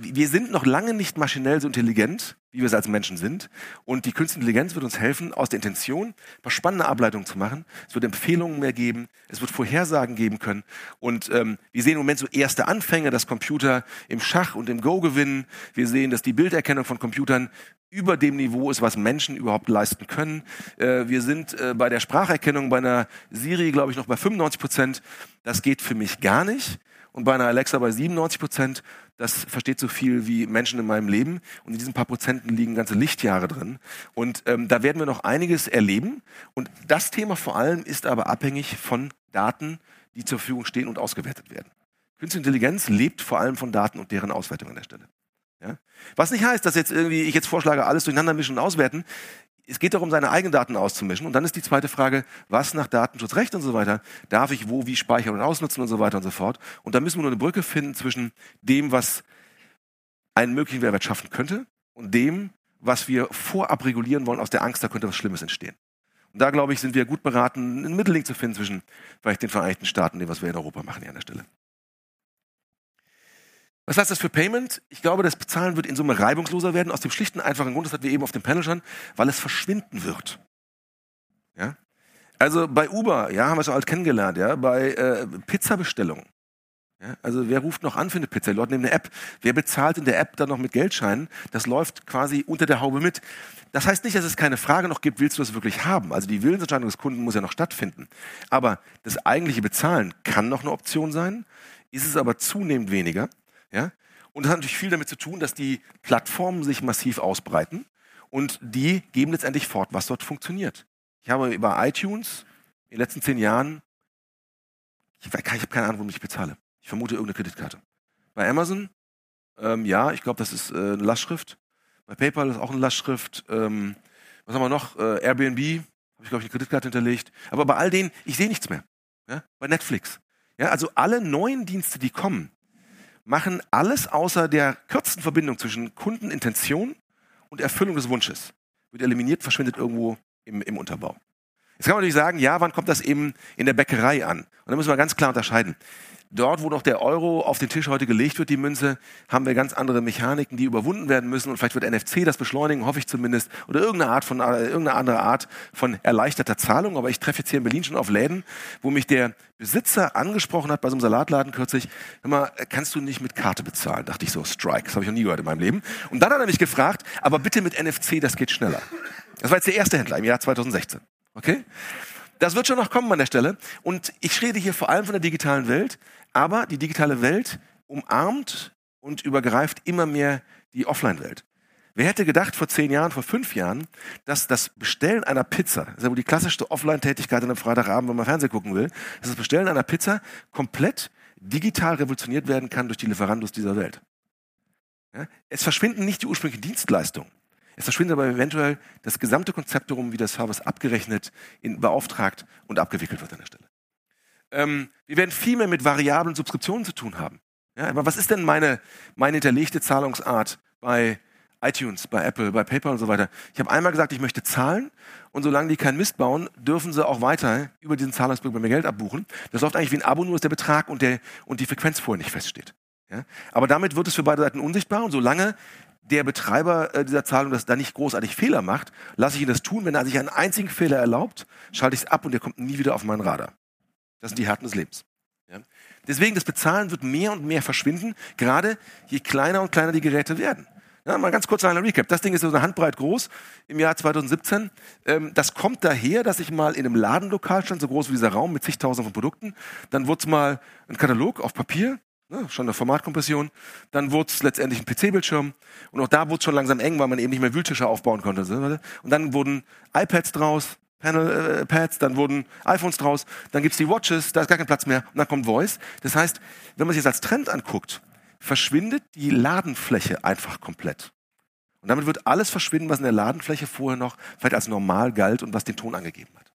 wir sind noch lange nicht maschinell so intelligent, wie wir es als Menschen sind. Und die Künstliche Intelligenz wird uns helfen, aus der Intention spannende Ableitungen zu machen. Es wird Empfehlungen mehr geben, es wird Vorhersagen geben können. Und ähm, wir sehen im Moment so erste Anfänge, dass Computer im Schach und im Go gewinnen. Wir sehen, dass die Bilderkennung von Computern über dem Niveau ist, was Menschen überhaupt leisten können. Äh, wir sind äh, bei der Spracherkennung bei einer Siri, glaube ich, noch bei 95 Prozent. Das geht für mich gar nicht und bei einer Alexa bei 97 Prozent. Das versteht so viel wie Menschen in meinem Leben. Und in diesen paar Prozenten liegen ganze Lichtjahre drin. Und ähm, da werden wir noch einiges erleben. Und das Thema vor allem ist aber abhängig von Daten, die zur Verfügung stehen und ausgewertet werden. Künstliche Intelligenz lebt vor allem von Daten und deren Auswertung an der Stelle. Ja? Was nicht heißt, dass jetzt irgendwie ich jetzt vorschlage, alles durcheinander mischen und auswerten es geht darum, seine eigenen Daten auszumischen. Und dann ist die zweite Frage, was nach Datenschutzrecht und so weiter darf ich wo, wie speichern und ausnutzen und so weiter und so fort. Und da müssen wir nur eine Brücke finden zwischen dem, was einen möglichen Mehrwert schaffen könnte und dem, was wir vorab regulieren wollen, aus der Angst, da könnte was Schlimmes entstehen. Und da, glaube ich, sind wir gut beraten, einen Mittelding zu finden zwischen vielleicht den Vereinigten Staaten und dem, was wir in Europa machen hier an der Stelle. Was heißt das für Payment? Ich glaube, das Bezahlen wird in Summe reibungsloser werden, aus dem schlichten, einfachen Grund, das hatten wir eben auf dem Panel schon, weil es verschwinden wird. Ja? Also bei Uber, ja, haben wir es auch alt kennengelernt, ja, bei äh, Pizzabestellungen. Ja, also wer ruft noch an für eine Pizza? Die Leute nehmen eine App. Wer bezahlt in der App dann noch mit Geldscheinen? Das läuft quasi unter der Haube mit. Das heißt nicht, dass es keine Frage noch gibt, willst du das wirklich haben? Also die Willensentscheidung des Kunden muss ja noch stattfinden. Aber das eigentliche Bezahlen kann noch eine Option sein, ist es aber zunehmend weniger. Ja? Und das hat natürlich viel damit zu tun, dass die Plattformen sich massiv ausbreiten und die geben letztendlich fort, was dort funktioniert. Ich habe über iTunes in den letzten zehn Jahren, ich, ich habe keine Ahnung, womit ich bezahle. Ich vermute irgendeine Kreditkarte. Bei Amazon, ähm, ja, ich glaube, das ist äh, eine Lastschrift. Bei PayPal ist auch eine Lastschrift. Ähm, was haben wir noch? Äh, Airbnb, habe ich, glaube ich, eine Kreditkarte hinterlegt. Aber bei all denen, ich sehe nichts mehr. Ja? Bei Netflix. Ja, also alle neuen Dienste, die kommen, machen alles außer der kürzesten Verbindung zwischen Kundenintention und Erfüllung des Wunsches. Wird eliminiert, verschwindet irgendwo im, im Unterbau. Jetzt kann man natürlich sagen, ja, wann kommt das eben in der Bäckerei an? Und da müssen wir ganz klar unterscheiden. Dort, wo noch der Euro auf den Tisch heute gelegt wird, die Münze, haben wir ganz andere Mechaniken, die überwunden werden müssen. Und vielleicht wird NFC das beschleunigen, hoffe ich zumindest, oder irgendeine Art von, äh, irgendeine andere Art von erleichterter Zahlung. Aber ich treffe jetzt hier in Berlin schon auf Läden, wo mich der Besitzer angesprochen hat bei so einem Salatladen kürzlich. Hör mal, kannst du nicht mit Karte bezahlen? Dachte ich so, Strike. Das habe ich noch nie gehört in meinem Leben. Und dann hat er mich gefragt, aber bitte mit NFC, das geht schneller. Das war jetzt der erste Händler im Jahr 2016. Okay? Das wird schon noch kommen an der Stelle. Und ich rede hier vor allem von der digitalen Welt. Aber die digitale Welt umarmt und übergreift immer mehr die Offline-Welt. Wer hätte gedacht vor zehn Jahren, vor fünf Jahren, dass das Bestellen einer Pizza, das ist ja wohl die klassischste Offline-Tätigkeit an einem Freitagabend, wenn man Fernsehen gucken will, dass das Bestellen einer Pizza komplett digital revolutioniert werden kann durch die Lieferandos dieser Welt. Ja? Es verschwinden nicht die ursprünglichen Dienstleistungen. Es verschwindet aber eventuell das gesamte Konzept darum, wie der Service abgerechnet, in, beauftragt und abgewickelt wird an der Stelle. Ähm, wir werden viel mehr mit variablen Subskriptionen zu tun haben. Ja, aber was ist denn meine, meine hinterlegte Zahlungsart bei iTunes, bei Apple, bei PayPal und so weiter? Ich habe einmal gesagt, ich möchte zahlen und solange die keinen Mist bauen, dürfen sie auch weiter über diesen Zahlungsblick bei mir Geld abbuchen. Das läuft eigentlich wie ein Abo, nur dass der Betrag und, der, und die Frequenz vorher nicht feststeht. Ja? Aber damit wird es für beide Seiten unsichtbar und solange der Betreiber äh, dieser Zahlung das da nicht großartig Fehler macht, lasse ich ihn das tun. Wenn er sich einen einzigen Fehler erlaubt, schalte ich es ab und der kommt nie wieder auf meinen Radar. Das sind die Härten des Lebens. Ja? Deswegen, das Bezahlen wird mehr und mehr verschwinden, gerade je kleiner und kleiner die Geräte werden. Ja, mal ganz kurz ein Recap. Das Ding ist so eine Handbreit groß im Jahr 2017. Ähm, das kommt daher, dass ich mal in einem Ladenlokal stand, so groß wie dieser Raum mit zigtausend von Produkten. Dann wurde es mal ein Katalog auf Papier, ne, schon eine Formatkompression. Dann wurde es letztendlich ein PC-Bildschirm. Und auch da wurde es schon langsam eng, weil man eben nicht mehr Wühltische aufbauen konnte. Und dann wurden iPads draus, Panel äh, dann wurden iPhones draus, dann gibt's die Watches, da ist gar kein Platz mehr und dann kommt Voice. Das heißt, wenn man sich das als Trend anguckt, verschwindet die Ladenfläche einfach komplett. Und damit wird alles verschwinden, was in der Ladenfläche vorher noch vielleicht als normal galt und was den Ton angegeben hat.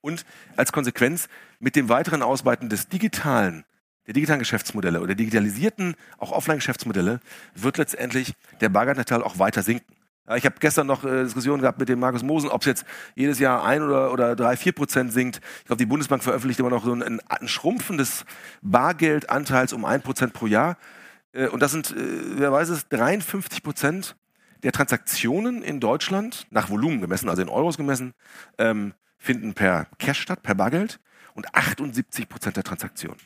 Und als Konsequenz mit dem weiteren Ausweiten des digitalen, der digitalen Geschäftsmodelle oder digitalisierten, auch Offline-Geschäftsmodelle, wird letztendlich der Bargeldnettal auch weiter sinken. Ich habe gestern noch äh, Diskussionen gehabt mit dem Markus Mosen, ob es jetzt jedes Jahr ein oder, oder drei, vier Prozent sinkt. Ich glaube, die Bundesbank veröffentlicht immer noch so ein, ein Schrumpfen des Bargeldanteils um ein Prozent pro Jahr. Äh, und das sind, äh, wer weiß es, 53 Prozent der Transaktionen in Deutschland, nach Volumen gemessen, also in Euros gemessen, ähm, finden per Cash statt, per Bargeld. Und 78 Prozent der Transaktionen.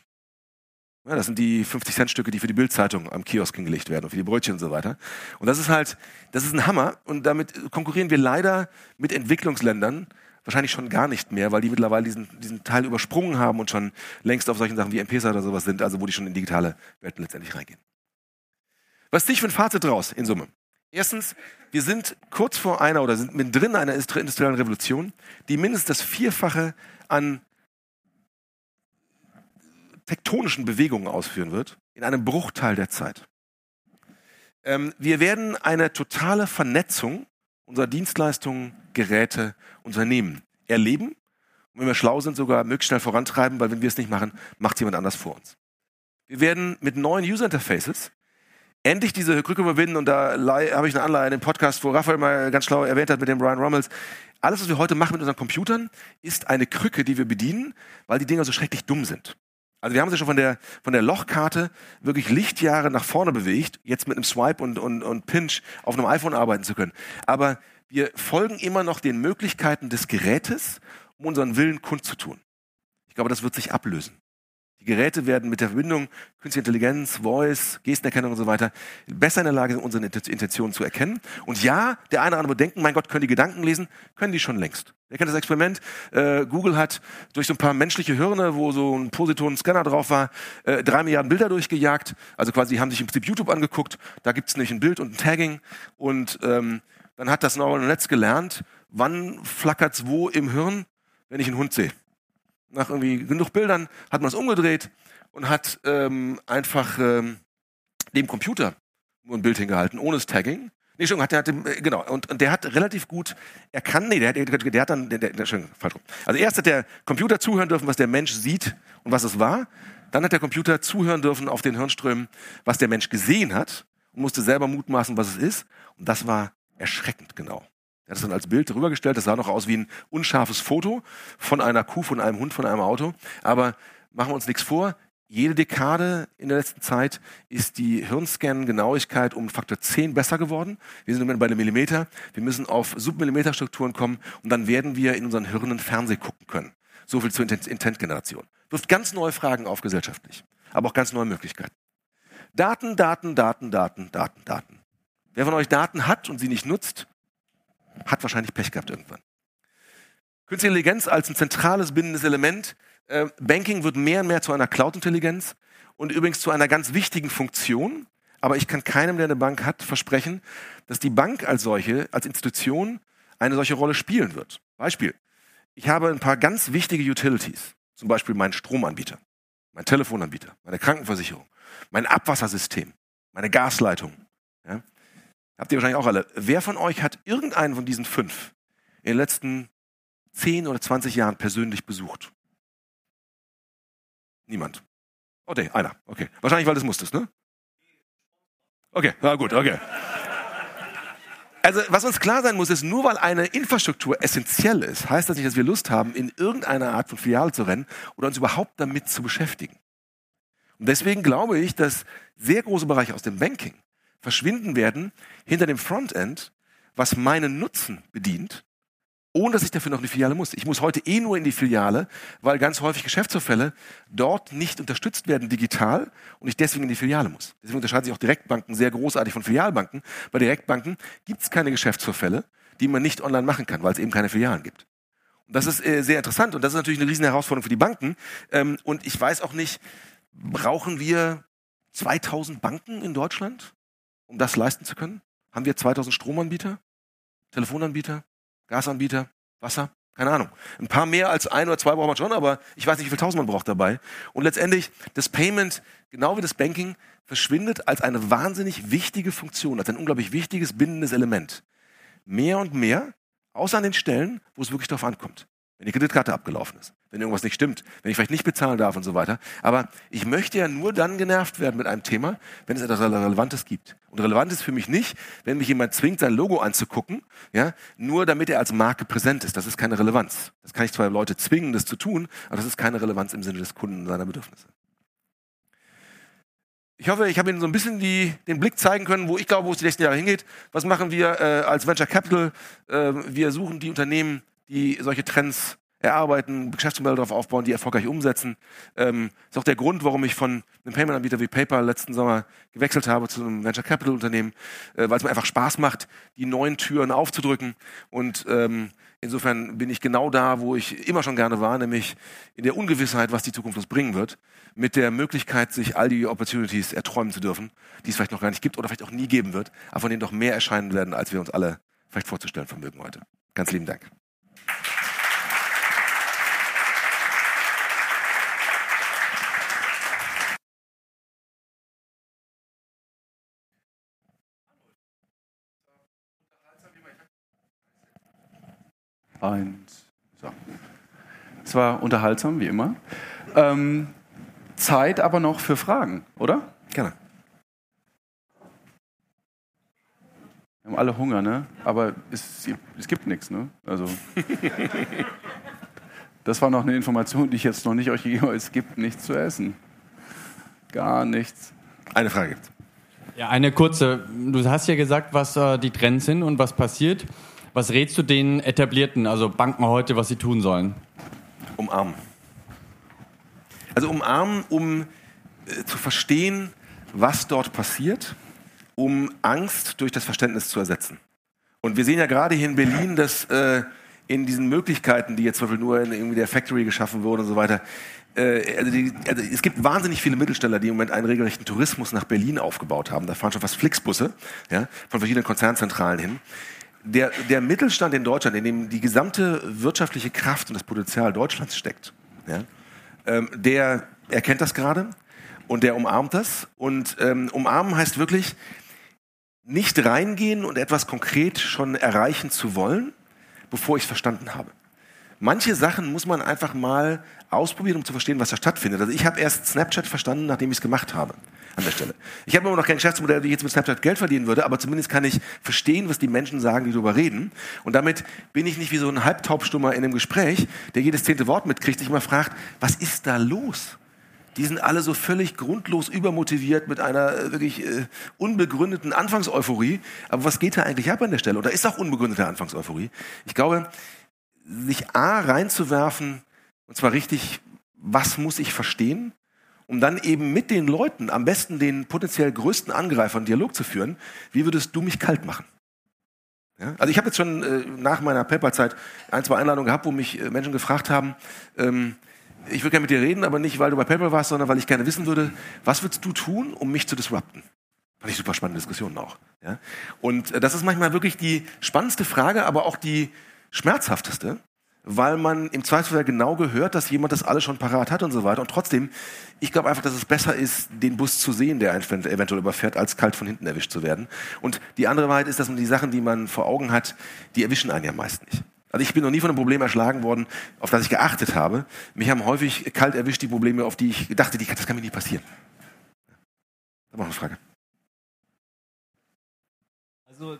Ja, das sind die 50-Cent-Stücke, die für die Bildzeitung am Kiosk hingelegt werden und für die Brötchen und so weiter. Und das ist halt, das ist ein Hammer. Und damit konkurrieren wir leider mit Entwicklungsländern wahrscheinlich schon gar nicht mehr, weil die mittlerweile diesen, diesen Teil übersprungen haben und schon längst auf solchen Sachen wie M-Pesa oder sowas sind, also wo die schon in digitale Welten letztendlich reingehen. Was ziehe ich für ein Fazit raus in Summe? Erstens, wir sind kurz vor einer oder sind mittendrin einer industriellen Revolution, die mindestens das Vierfache an tektonischen Bewegungen ausführen wird, in einem Bruchteil der Zeit. Ähm, wir werden eine totale Vernetzung unserer Dienstleistungen, Geräte, Unternehmen erleben und wenn wir schlau sind, sogar möglichst schnell vorantreiben, weil wenn wir es nicht machen, macht es jemand anders vor uns. Wir werden mit neuen User Interfaces endlich diese Krücke überwinden und da habe ich eine Anleihe in dem Podcast, wo Raphael mal ganz schlau erwähnt hat mit dem Brian Rummels. Alles, was wir heute machen mit unseren Computern, ist eine Krücke, die wir bedienen, weil die Dinger so schrecklich dumm sind. Also wir haben uns ja schon von der, von der Lochkarte wirklich Lichtjahre nach vorne bewegt, jetzt mit einem Swipe und, und, und Pinch auf einem iPhone arbeiten zu können. Aber wir folgen immer noch den Möglichkeiten des Gerätes, um unseren Willen kundzutun. Ich glaube, das wird sich ablösen. Die Geräte werden mit der Verbindung Künstliche Intelligenz, Voice, Gestenerkennung und so weiter besser in der Lage, unsere Intentionen zu erkennen. Und ja, der eine oder andere denken, mein Gott, können die Gedanken lesen? Können die schon längst. Wer kennt das Experiment? Äh, Google hat durch so ein paar menschliche Hirne, wo so ein Positonen-Scanner drauf war, äh, drei Milliarden Bilder durchgejagt. Also quasi haben sich im Prinzip YouTube angeguckt. Da gibt es nämlich ein Bild und ein Tagging. Und ähm, dann hat das neurale Netz gelernt, wann flackert's wo im Hirn, wenn ich einen Hund sehe nach irgendwie genug Bildern hat man es umgedreht und hat ähm, einfach ähm, dem Computer nur ein Bild hingehalten, ohne das Tagging. Nee, schon, hat, der hat, äh, genau, und, und der hat relativ gut erkannt, nee, der, der, der hat dann, der, der, der, falsch rum. Also erst hat der Computer zuhören dürfen, was der Mensch sieht und was es war. Dann hat der Computer zuhören dürfen auf den Hirnströmen, was der Mensch gesehen hat und musste selber mutmaßen, was es ist. Und das war erschreckend genau. Er hat es dann als Bild drüber gestellt. Das sah noch aus wie ein unscharfes Foto von einer Kuh, von einem Hund, von einem Auto. Aber machen wir uns nichts vor. Jede Dekade in der letzten Zeit ist die Hirnscan-Genauigkeit um Faktor 10 besser geworden. Wir sind im Moment bei einem Millimeter. Wir müssen auf Submillimeterstrukturen kommen und dann werden wir in unseren Hirnen Fernseh gucken können. So viel zur Intent-Generation. Wirft ganz neue Fragen auf gesellschaftlich, aber auch ganz neue Möglichkeiten. Daten, Daten, Daten, Daten, Daten, Daten. Wer von euch Daten hat und sie nicht nutzt, hat wahrscheinlich Pech gehabt irgendwann. Künstliche Intelligenz als ein zentrales bindendes Element. Äh, Banking wird mehr und mehr zu einer Cloud-Intelligenz und übrigens zu einer ganz wichtigen Funktion. Aber ich kann keinem, der eine Bank hat, versprechen, dass die Bank als solche, als Institution eine solche Rolle spielen wird. Beispiel. Ich habe ein paar ganz wichtige Utilities. Zum Beispiel meinen Stromanbieter, mein Telefonanbieter, meine Krankenversicherung, mein Abwassersystem, meine Gasleitung. Ja? Habt ihr wahrscheinlich auch alle. Wer von euch hat irgendeinen von diesen fünf in den letzten 10 oder 20 Jahren persönlich besucht? Niemand. Oh, nee, einer. Okay. Wahrscheinlich, weil du es musstest, ne? Okay, na gut, okay. Also, was uns klar sein muss, ist, nur weil eine Infrastruktur essentiell ist, heißt das nicht, dass wir Lust haben, in irgendeiner Art von Filiale zu rennen oder uns überhaupt damit zu beschäftigen. Und deswegen glaube ich, dass sehr große Bereiche aus dem Banking verschwinden werden hinter dem Frontend, was meinen Nutzen bedient, ohne dass ich dafür noch eine Filiale muss. Ich muss heute eh nur in die Filiale, weil ganz häufig Geschäftsvorfälle dort nicht unterstützt werden digital und ich deswegen in die Filiale muss. Deswegen unterscheiden sich auch Direktbanken sehr großartig von Filialbanken. Bei Direktbanken gibt es keine Geschäftsvorfälle, die man nicht online machen kann, weil es eben keine Filialen gibt. Und das ist äh, sehr interessant und das ist natürlich eine riesen Herausforderung für die Banken. Ähm, und ich weiß auch nicht, brauchen wir 2000 Banken in Deutschland, um das leisten zu können? Haben wir 2000 Stromanbieter, Telefonanbieter, Gasanbieter, Wasser, keine Ahnung. Ein paar mehr als ein oder zwei braucht man schon, aber ich weiß nicht, wie viel tausend man braucht dabei. Und letztendlich, das Payment, genau wie das Banking, verschwindet als eine wahnsinnig wichtige Funktion, als ein unglaublich wichtiges bindendes Element. Mehr und mehr, außer an den Stellen, wo es wirklich darauf ankommt wenn die Kreditkarte abgelaufen ist, wenn irgendwas nicht stimmt, wenn ich vielleicht nicht bezahlen darf und so weiter. Aber ich möchte ja nur dann genervt werden mit einem Thema, wenn es etwas Relevantes gibt. Und relevant ist für mich nicht, wenn mich jemand zwingt, sein Logo anzugucken, ja, nur damit er als Marke präsent ist. Das ist keine Relevanz. Das kann ich zwar Leute zwingen, das zu tun, aber das ist keine Relevanz im Sinne des Kunden und seiner Bedürfnisse. Ich hoffe, ich habe Ihnen so ein bisschen die, den Blick zeigen können, wo ich glaube, wo es die nächsten Jahre hingeht. Was machen wir äh, als Venture Capital? Äh, wir suchen die Unternehmen, die solche Trends erarbeiten, Geschäftsmodelle darauf aufbauen, die erfolgreich umsetzen. Ähm, ist auch der Grund, warum ich von einem Payment-Anbieter wie PayPal letzten Sommer gewechselt habe zu einem Venture Capital Unternehmen, äh, weil es mir einfach Spaß macht, die neuen Türen aufzudrücken. Und ähm, insofern bin ich genau da, wo ich immer schon gerne war, nämlich in der Ungewissheit, was die Zukunft uns bringen wird, mit der Möglichkeit, sich all die Opportunities erträumen zu dürfen, die es vielleicht noch gar nicht gibt oder vielleicht auch nie geben wird, aber von denen doch mehr erscheinen werden, als wir uns alle vielleicht vorzustellen vermögen heute. Ganz lieben Dank. Eins. So. Es war unterhaltsam, wie immer. Ähm, Zeit aber noch für Fragen, oder? Gerne. Wir haben alle Hunger, ne? Aber es, es gibt nichts, ne? Also. das war noch eine Information, die ich jetzt noch nicht euch gegeben habe. Es gibt nichts zu essen. Gar nichts. Eine Frage gibt's. Ja, eine kurze. Du hast ja gesagt, was äh, die Trends sind und was passiert. Was rätst du den etablierten, also Banken heute, was sie tun sollen? Umarmen. Also umarmen, um äh, zu verstehen, was dort passiert, um Angst durch das Verständnis zu ersetzen. Und wir sehen ja gerade hier in Berlin, dass äh, in diesen Möglichkeiten, die jetzt zum Beispiel nur in irgendwie der Factory geschaffen wurden und so weiter, äh, also, die, also, es gibt wahnsinnig viele Mittelsteller, die im Moment einen regelrechten Tourismus nach Berlin aufgebaut haben. Da fahren schon fast Flixbusse ja, von verschiedenen Konzernzentralen hin der, der Mittelstand in Deutschland, in dem die gesamte wirtschaftliche Kraft und das Potenzial Deutschlands steckt, ja, ähm, der erkennt das gerade und der umarmt das. Und ähm, umarmen heißt wirklich, nicht reingehen und etwas konkret schon erreichen zu wollen, bevor ich es verstanden habe. Manche Sachen muss man einfach mal ausprobieren, um zu verstehen, was da stattfindet. Also ich habe erst Snapchat verstanden, nachdem ich es gemacht habe an der Stelle. Ich habe immer noch kein Geschäftsmodell, wie ich jetzt mit Snapchat Geld verdienen würde, aber zumindest kann ich verstehen, was die Menschen sagen, die darüber reden. Und damit bin ich nicht wie so ein Halbtaubstummer in einem Gespräch, der jedes zehnte Wort mitkriegt, sich immer fragt, was ist da los? Die sind alle so völlig grundlos übermotiviert mit einer äh, wirklich äh, unbegründeten Anfangseuphorie. Aber was geht da eigentlich ab an der Stelle? Oder ist auch unbegründete Anfangseuphorie? Ich glaube, sich A reinzuwerfen, und zwar richtig, was muss ich verstehen? um dann eben mit den Leuten, am besten den potenziell größten Angreifern, Dialog zu führen, wie würdest du mich kalt machen? Ja? Also ich habe jetzt schon äh, nach meiner Paperzeit ein, zwei Einladungen gehabt, wo mich äh, Menschen gefragt haben, ähm, ich würde gerne mit dir reden, aber nicht, weil du bei PayPal warst, sondern weil ich gerne wissen würde, was würdest du tun, um mich zu disrupten? Fand ich super spannende Diskussionen auch. Ja? Und äh, das ist manchmal wirklich die spannendste Frage, aber auch die schmerzhafteste, weil man im Zweifelsfall genau gehört, dass jemand das alles schon parat hat und so weiter. Und trotzdem, ich glaube einfach, dass es besser ist, den Bus zu sehen, der einen eventuell überfährt, als kalt von hinten erwischt zu werden. Und die andere Wahrheit ist, dass man die Sachen, die man vor Augen hat, die erwischen einen ja meist nicht. Also ich bin noch nie von einem Problem erschlagen worden, auf das ich geachtet habe. Mich haben häufig kalt erwischt die Probleme, auf die ich dachte, das kann mir nie passieren. Da war eine Frage. Also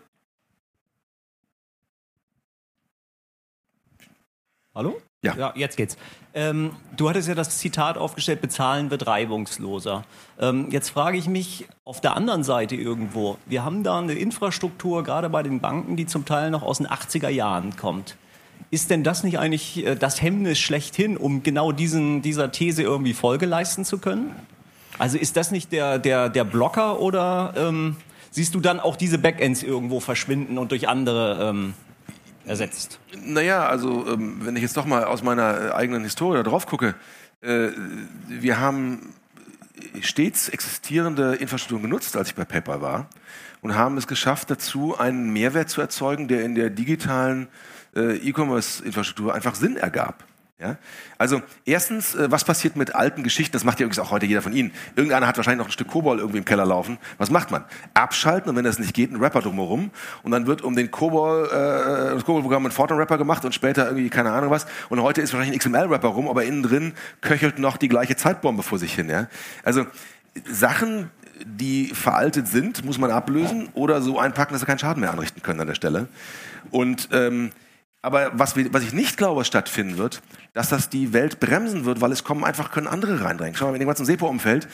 Hallo? Ja. ja jetzt geht's. Ähm, du hattest ja das Zitat aufgestellt, bezahlen wird reibungsloser. Ähm, jetzt frage ich mich auf der anderen Seite irgendwo, wir haben da eine Infrastruktur, gerade bei den Banken, die zum Teil noch aus den 80er Jahren kommt. Ist denn das nicht eigentlich äh, das Hemmnis schlechthin, um genau diesen, dieser These irgendwie Folge leisten zu können? Also ist das nicht der, der, der Blocker oder ähm, siehst du dann auch diese Backends irgendwo verschwinden und durch andere ähm, ersetzt? Naja, also ähm, wenn ich jetzt doch mal aus meiner äh, eigenen Historie drauf gucke, äh, wir haben stets existierende Infrastrukturen genutzt, als ich bei PayPal war, und haben es geschafft, dazu einen Mehrwert zu erzeugen, der in der digitalen äh, E-Commerce-Infrastruktur einfach Sinn ergab. Ja? Also erstens, äh, was passiert mit alten Geschichten? Das macht ja übrigens auch heute jeder von Ihnen. Irgendeiner hat wahrscheinlich noch ein Stück Kobol irgendwie im Keller laufen. Was macht man? Abschalten und wenn das nicht geht, ein Rapper drumherum. Und dann wird um den Kobol, äh, das Kobol-Programm ein Fortran-Rapper gemacht und später irgendwie keine Ahnung was. Und heute ist wahrscheinlich ein XML-Rapper rum, aber innen drin köchelt noch die gleiche Zeitbombe vor sich hin. Ja? Also Sachen, die veraltet sind, muss man ablösen oder so einpacken, dass sie keinen Schaden mehr anrichten können an der Stelle. Und ähm, aber was, was ich nicht glaube, stattfinden wird, dass das die Welt bremsen wird, weil es kommen einfach können andere reindrängen. Schau mal, wenn irgendwas im SEPO-Umfeld,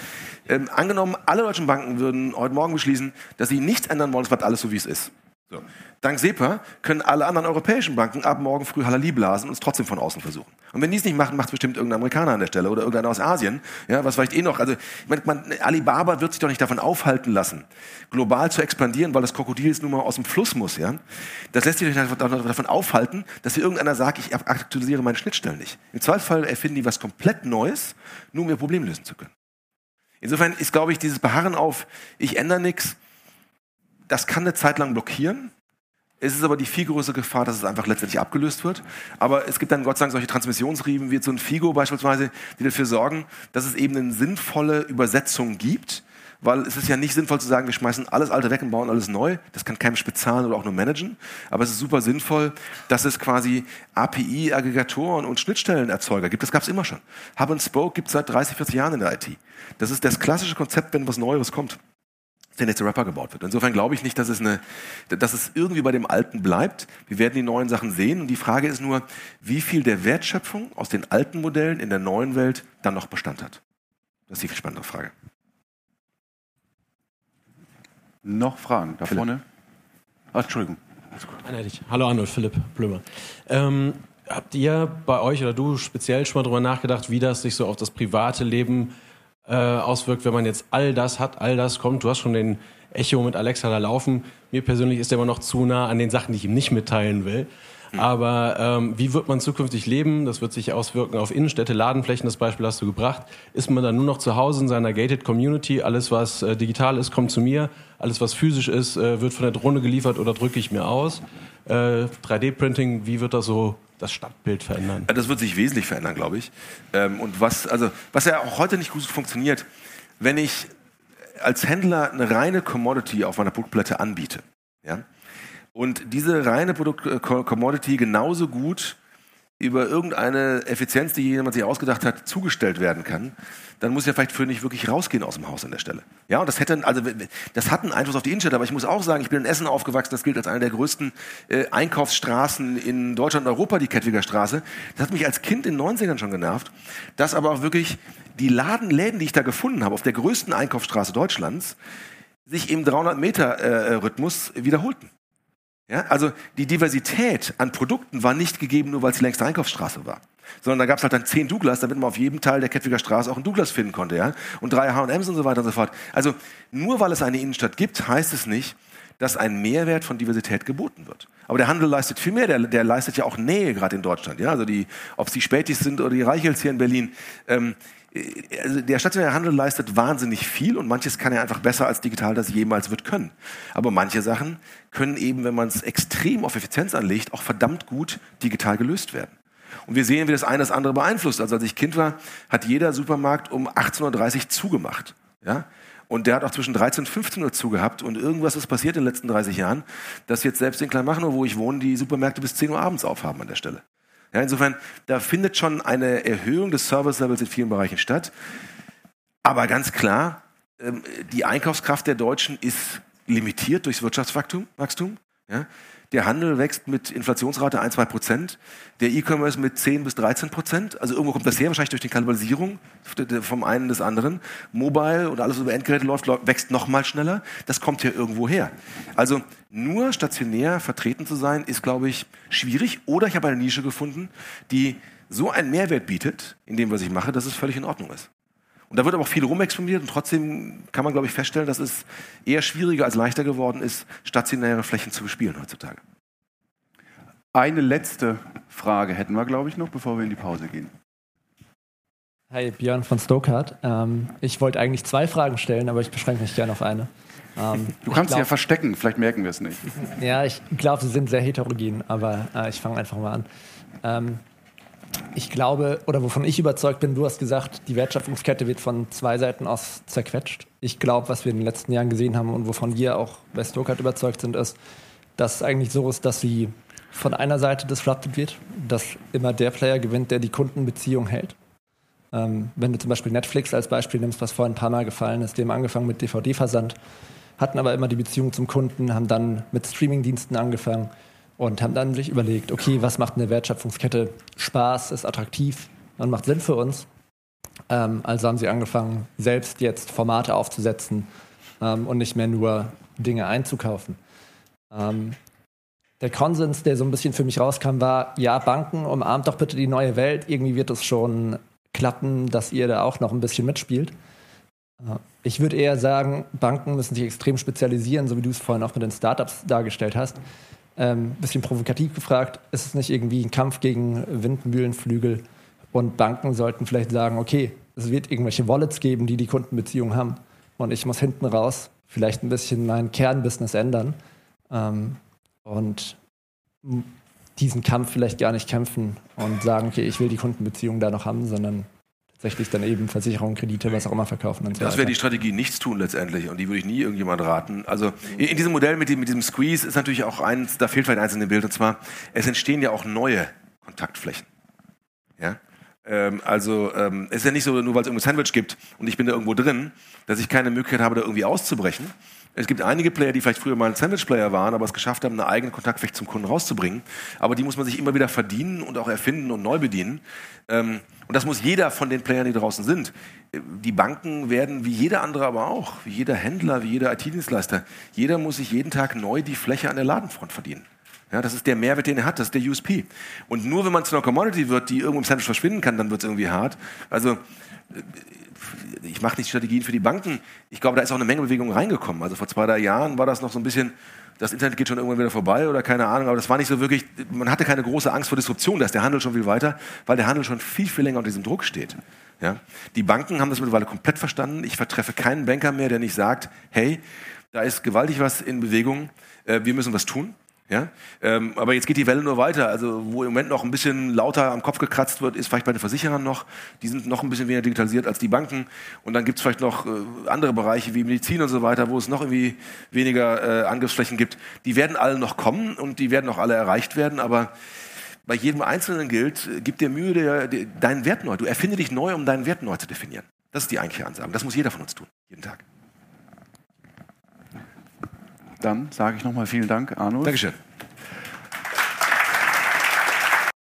ähm, angenommen, alle deutschen Banken würden heute Morgen beschließen, dass sie nichts ändern wollen, es bleibt alles so, wie es ist. So. Dank SEPA können alle anderen europäischen Banken ab morgen früh Halali blasen und es trotzdem von außen versuchen. Und wenn die es nicht machen, macht es bestimmt irgendein Amerikaner an der Stelle oder irgendeiner aus Asien, ja, was vielleicht eh noch. Also man, man, Alibaba wird sich doch nicht davon aufhalten lassen, global zu expandieren, weil das Krokodil jetzt nun mal aus dem Fluss muss. Ja, das lässt sich nicht davon aufhalten, dass hier irgendeiner sagt, ich aktualisiere meine Schnittstellen nicht. Im Zweifelsfall erfinden die was komplett Neues, nur um ihr Problem lösen zu können. Insofern ist, glaube ich, dieses Beharren auf, ich ändere nichts, das kann eine Zeit lang blockieren. Es ist aber die viel größere Gefahr, dass es einfach letztendlich abgelöst wird. Aber es gibt dann Gott sei Dank solche Transmissionsriemen wie jetzt so ein Figo beispielsweise, die dafür sorgen, dass es eben eine sinnvolle Übersetzung gibt. Weil es ist ja nicht sinnvoll zu sagen, wir schmeißen alles Alte weg und bauen alles neu. Das kann keinem bezahlen oder auch nur managen. Aber es ist super sinnvoll, dass es quasi API-Aggregatoren und Schnittstellenerzeuger gibt. Das gab es immer schon. Hub and Spoke gibt es seit 30, 40 Jahren in der IT. Das ist das klassische Konzept, wenn was Neues kommt der nächste Rapper gebaut wird. Insofern glaube ich nicht, dass es, eine, dass es irgendwie bei dem Alten bleibt. Wir werden die neuen Sachen sehen. Und die Frage ist nur, wie viel der Wertschöpfung aus den alten Modellen in der neuen Welt dann noch Bestand hat. Das ist die viel spannendere Frage. Noch Fragen? Da Philipp. vorne? Ach, Entschuldigung. Hallo Arnold, Philipp Blömer. Ähm, habt ihr bei euch oder du speziell schon mal darüber nachgedacht, wie das sich so auf das private Leben äh, auswirkt, wenn man jetzt all das hat, all das kommt. Du hast schon den Echo mit Alexa da laufen. Mir persönlich ist er immer noch zu nah an den Sachen, die ich ihm nicht mitteilen will. Hm. Aber ähm, wie wird man zukünftig leben? Das wird sich auswirken auf Innenstädte, Ladenflächen. Das Beispiel hast du gebracht. Ist man dann nur noch zu Hause in seiner gated Community? Alles, was äh, digital ist, kommt zu mir. Alles, was physisch ist, äh, wird von der Drohne geliefert oder drücke ich mir aus? Äh, 3D-Printing, wie wird das so das Stadtbild verändern? Das wird sich wesentlich verändern, glaube ich. Ähm, und was, also, was ja auch heute nicht gut funktioniert, wenn ich als Händler eine reine Commodity auf meiner Produktplatte anbiete, ja, und diese reine Produkt äh, Commodity genauso gut über irgendeine Effizienz, die jemand sich ausgedacht hat, zugestellt werden kann, dann muss er vielleicht für nicht wirklich rausgehen aus dem Haus an der Stelle. Ja, und das hätte, also das hat einen Einfluss auf die Innenstadt, aber ich muss auch sagen, ich bin in Essen aufgewachsen, das gilt als eine der größten äh, Einkaufsstraßen in Deutschland und Europa, die Kettwiger Straße. Das hat mich als Kind in den 90ern schon genervt, dass aber auch wirklich die Ladenläden, die ich da gefunden habe, auf der größten Einkaufsstraße Deutschlands, sich im 300 Meter äh, Rhythmus wiederholten. Ja, also die Diversität an Produkten war nicht gegeben, nur weil es die längste Einkaufsstraße war. Sondern da gab es halt dann zehn Douglas, damit man auf jedem Teil der Kettwiger Straße auch einen Douglas finden konnte. Ja? Und drei H&Ms und so weiter und so fort. Also nur weil es eine Innenstadt gibt, heißt es nicht, dass ein Mehrwert von Diversität geboten wird. Aber der Handel leistet viel mehr. Der, der leistet ja auch Nähe gerade in Deutschland. Ja? Also die, ob es die Spätis sind oder die Reichels hier in Berlin. Ähm, also der stationäre Handel leistet wahnsinnig viel und manches kann er einfach besser als digital das jemals wird können. Aber manche Sachen können eben, wenn man es extrem auf Effizienz anlegt, auch verdammt gut digital gelöst werden. Und wir sehen, wie das eine das andere beeinflusst. Also als ich Kind war, hat jeder Supermarkt um 18.30 Uhr zugemacht. Ja? Und der hat auch zwischen 13 und 15 Uhr zugehabt. Und irgendwas ist passiert in den letzten 30 Jahren, dass jetzt selbst in Kleinmachnow, wo ich wohne, die Supermärkte bis 10 Uhr abends aufhaben an der Stelle. Ja, insofern, da findet schon eine Erhöhung des Service-Levels in vielen Bereichen statt. Aber ganz klar, ähm, die Einkaufskraft der Deutschen ist limitiert durchs Wirtschaftswachstum. Ja. Der Handel wächst mit Inflationsrate 1, 2 Prozent. Der E-Commerce mit 10 bis 13 Prozent. Also irgendwo kommt das her, wahrscheinlich durch die Kannibalisierung vom einen des anderen. Mobile und alles über Endgeräte läuft, wächst noch mal schneller. Das kommt ja irgendwo her. Also nur stationär vertreten zu sein, ist, glaube ich, schwierig. Oder ich habe eine Nische gefunden, die so einen Mehrwert bietet in dem, was ich mache, dass es völlig in Ordnung ist. Und da wird aber auch viel rumexperimentiert und trotzdem kann man, glaube ich, feststellen, dass es eher schwieriger als leichter geworden ist, stationäre Flächen zu bespielen heutzutage. Eine letzte Frage hätten wir, glaube ich, noch, bevor wir in die Pause gehen. Hi, Björn von Stokart. Ähm, ich wollte eigentlich zwei Fragen stellen, aber ich beschränke mich gerne auf eine. Ähm, du kannst sie ja verstecken, vielleicht merken wir es nicht. Ja, ich glaube, sie sind sehr heterogen, aber äh, ich fange einfach mal an. Ähm, ich glaube, oder wovon ich überzeugt bin, du hast gesagt, die Wertschöpfungskette wird von zwei Seiten aus zerquetscht. Ich glaube, was wir in den letzten Jahren gesehen haben und wovon wir auch bei Stokart überzeugt sind, ist, dass es eigentlich so ist, dass sie von einer Seite disrupted wird, dass immer der Player gewinnt, der die Kundenbeziehung hält. Ähm, wenn du zum Beispiel Netflix als Beispiel nimmst, was vorhin ein paar Mal gefallen ist, haben angefangen mit DVD-Versand, hatten aber immer die Beziehung zum Kunden, haben dann mit Streamingdiensten angefangen und haben dann sich überlegt, okay, was macht eine Wertschöpfungskette Spaß, ist attraktiv und macht Sinn für uns. Ähm, also haben sie angefangen, selbst jetzt Formate aufzusetzen ähm, und nicht mehr nur Dinge einzukaufen. Ähm, der Konsens, der so ein bisschen für mich rauskam, war, ja, Banken, umarmt doch bitte die neue Welt. Irgendwie wird es schon klappen, dass ihr da auch noch ein bisschen mitspielt. Ich würde eher sagen, Banken müssen sich extrem spezialisieren, so wie du es vorhin auch mit den Startups dargestellt hast ähm, bisschen provokativ gefragt, ist es nicht irgendwie ein Kampf gegen Windmühlenflügel? Und Banken sollten vielleicht sagen, okay, es wird irgendwelche Wallets geben, die die Kundenbeziehung haben. Und ich muss hinten raus vielleicht ein bisschen mein Kernbusiness ändern. Ähm, und diesen Kampf vielleicht gar nicht kämpfen und sagen, okay, ich will die Kundenbeziehung da noch haben, sondern tatsächlich dann eben Versicherungen, Kredite, was auch immer verkaufen. Und so das wäre die Strategie, nichts tun letztendlich. Und die würde ich nie irgendjemand raten. Also in, diesem Modell mit, dem, mit diesem Squeeze ist natürlich auch eins, da fehlt vielleicht eins in dem Bild, und zwar, es entstehen ja auch neue Kontaktflächen. Ja? Ähm, also ähm, es ist ja nicht so, nur weil es irgendwo Sandwich gibt und ich bin da irgendwo drin, dass ich keine Möglichkeit habe, da irgendwie auszubrechen. Es gibt einige Player, die vielleicht früher mal ein Sandwich-Player waren, aber es geschafft haben, eine eigene Kontaktfläche zum Kunden rauszubringen. Aber die muss man sich immer wieder verdienen und auch erfinden und neu bedienen. Ähm, und das muss jeder von den Playern, die draußen sind. Die Banken werden wie jeder andere aber auch, wie jeder Händler, wie jeder IT-Dienstleister, jeder muss sich jeden Tag neu die Fläche an der Ladenfront verdienen. Ja, das ist der Mehrwert, den er hat, das ist der USP. Und nur wenn man zu einer Commodity wird, die irgendwo im Sandwich verschwinden kann, dann wird es irgendwie hart. Also ich mache nicht Strategien für die Banken. Ich glaube, da ist auch eine Menge Bewegung reingekommen. Also vor zwei, drei Jahren war das noch so ein bisschen, das Internet geht schon irgendwann wieder vorbei oder keine Ahnung, aber das war nicht so wirklich, man hatte keine große Angst vor Disruption, da ist der Handel schon viel weiter, weil der Handel schon viel, viel länger unter diesem Druck steht. Ja? Die Banken haben das mittlerweile komplett verstanden. Ich vertreffe keinen Banker mehr, der nicht sagt, hey, da ist gewaltig was in Bewegung, äh, wir müssen was tun. Ja? Ähm, aber jetzt geht die Welle nur weiter. Also wo im Moment noch ein bisschen lauter am Kopf gekratzt wird, ist vielleicht bei den Versicherern noch. Die sind noch ein bisschen weniger digitalisiert als die Banken. Und dann gibt es vielleicht noch äh, andere Bereiche wie Medizin und so weiter, wo es noch irgendwie weniger äh, Angriffsflächen gibt. Die werden alle noch kommen und die werden auch alle erreicht werden. Aber bei jedem Einzelnen gilt, äh, gib dir Mühe, der, der, deinen Wert neu. Du erfinde dich neu, um deinen Wert neu zu definieren. Das ist die eigentliche Ansage. Das muss jeder von uns tun, jeden Tag. Dann sage ich nochmal vielen Dank, Arnold. Dankeschön.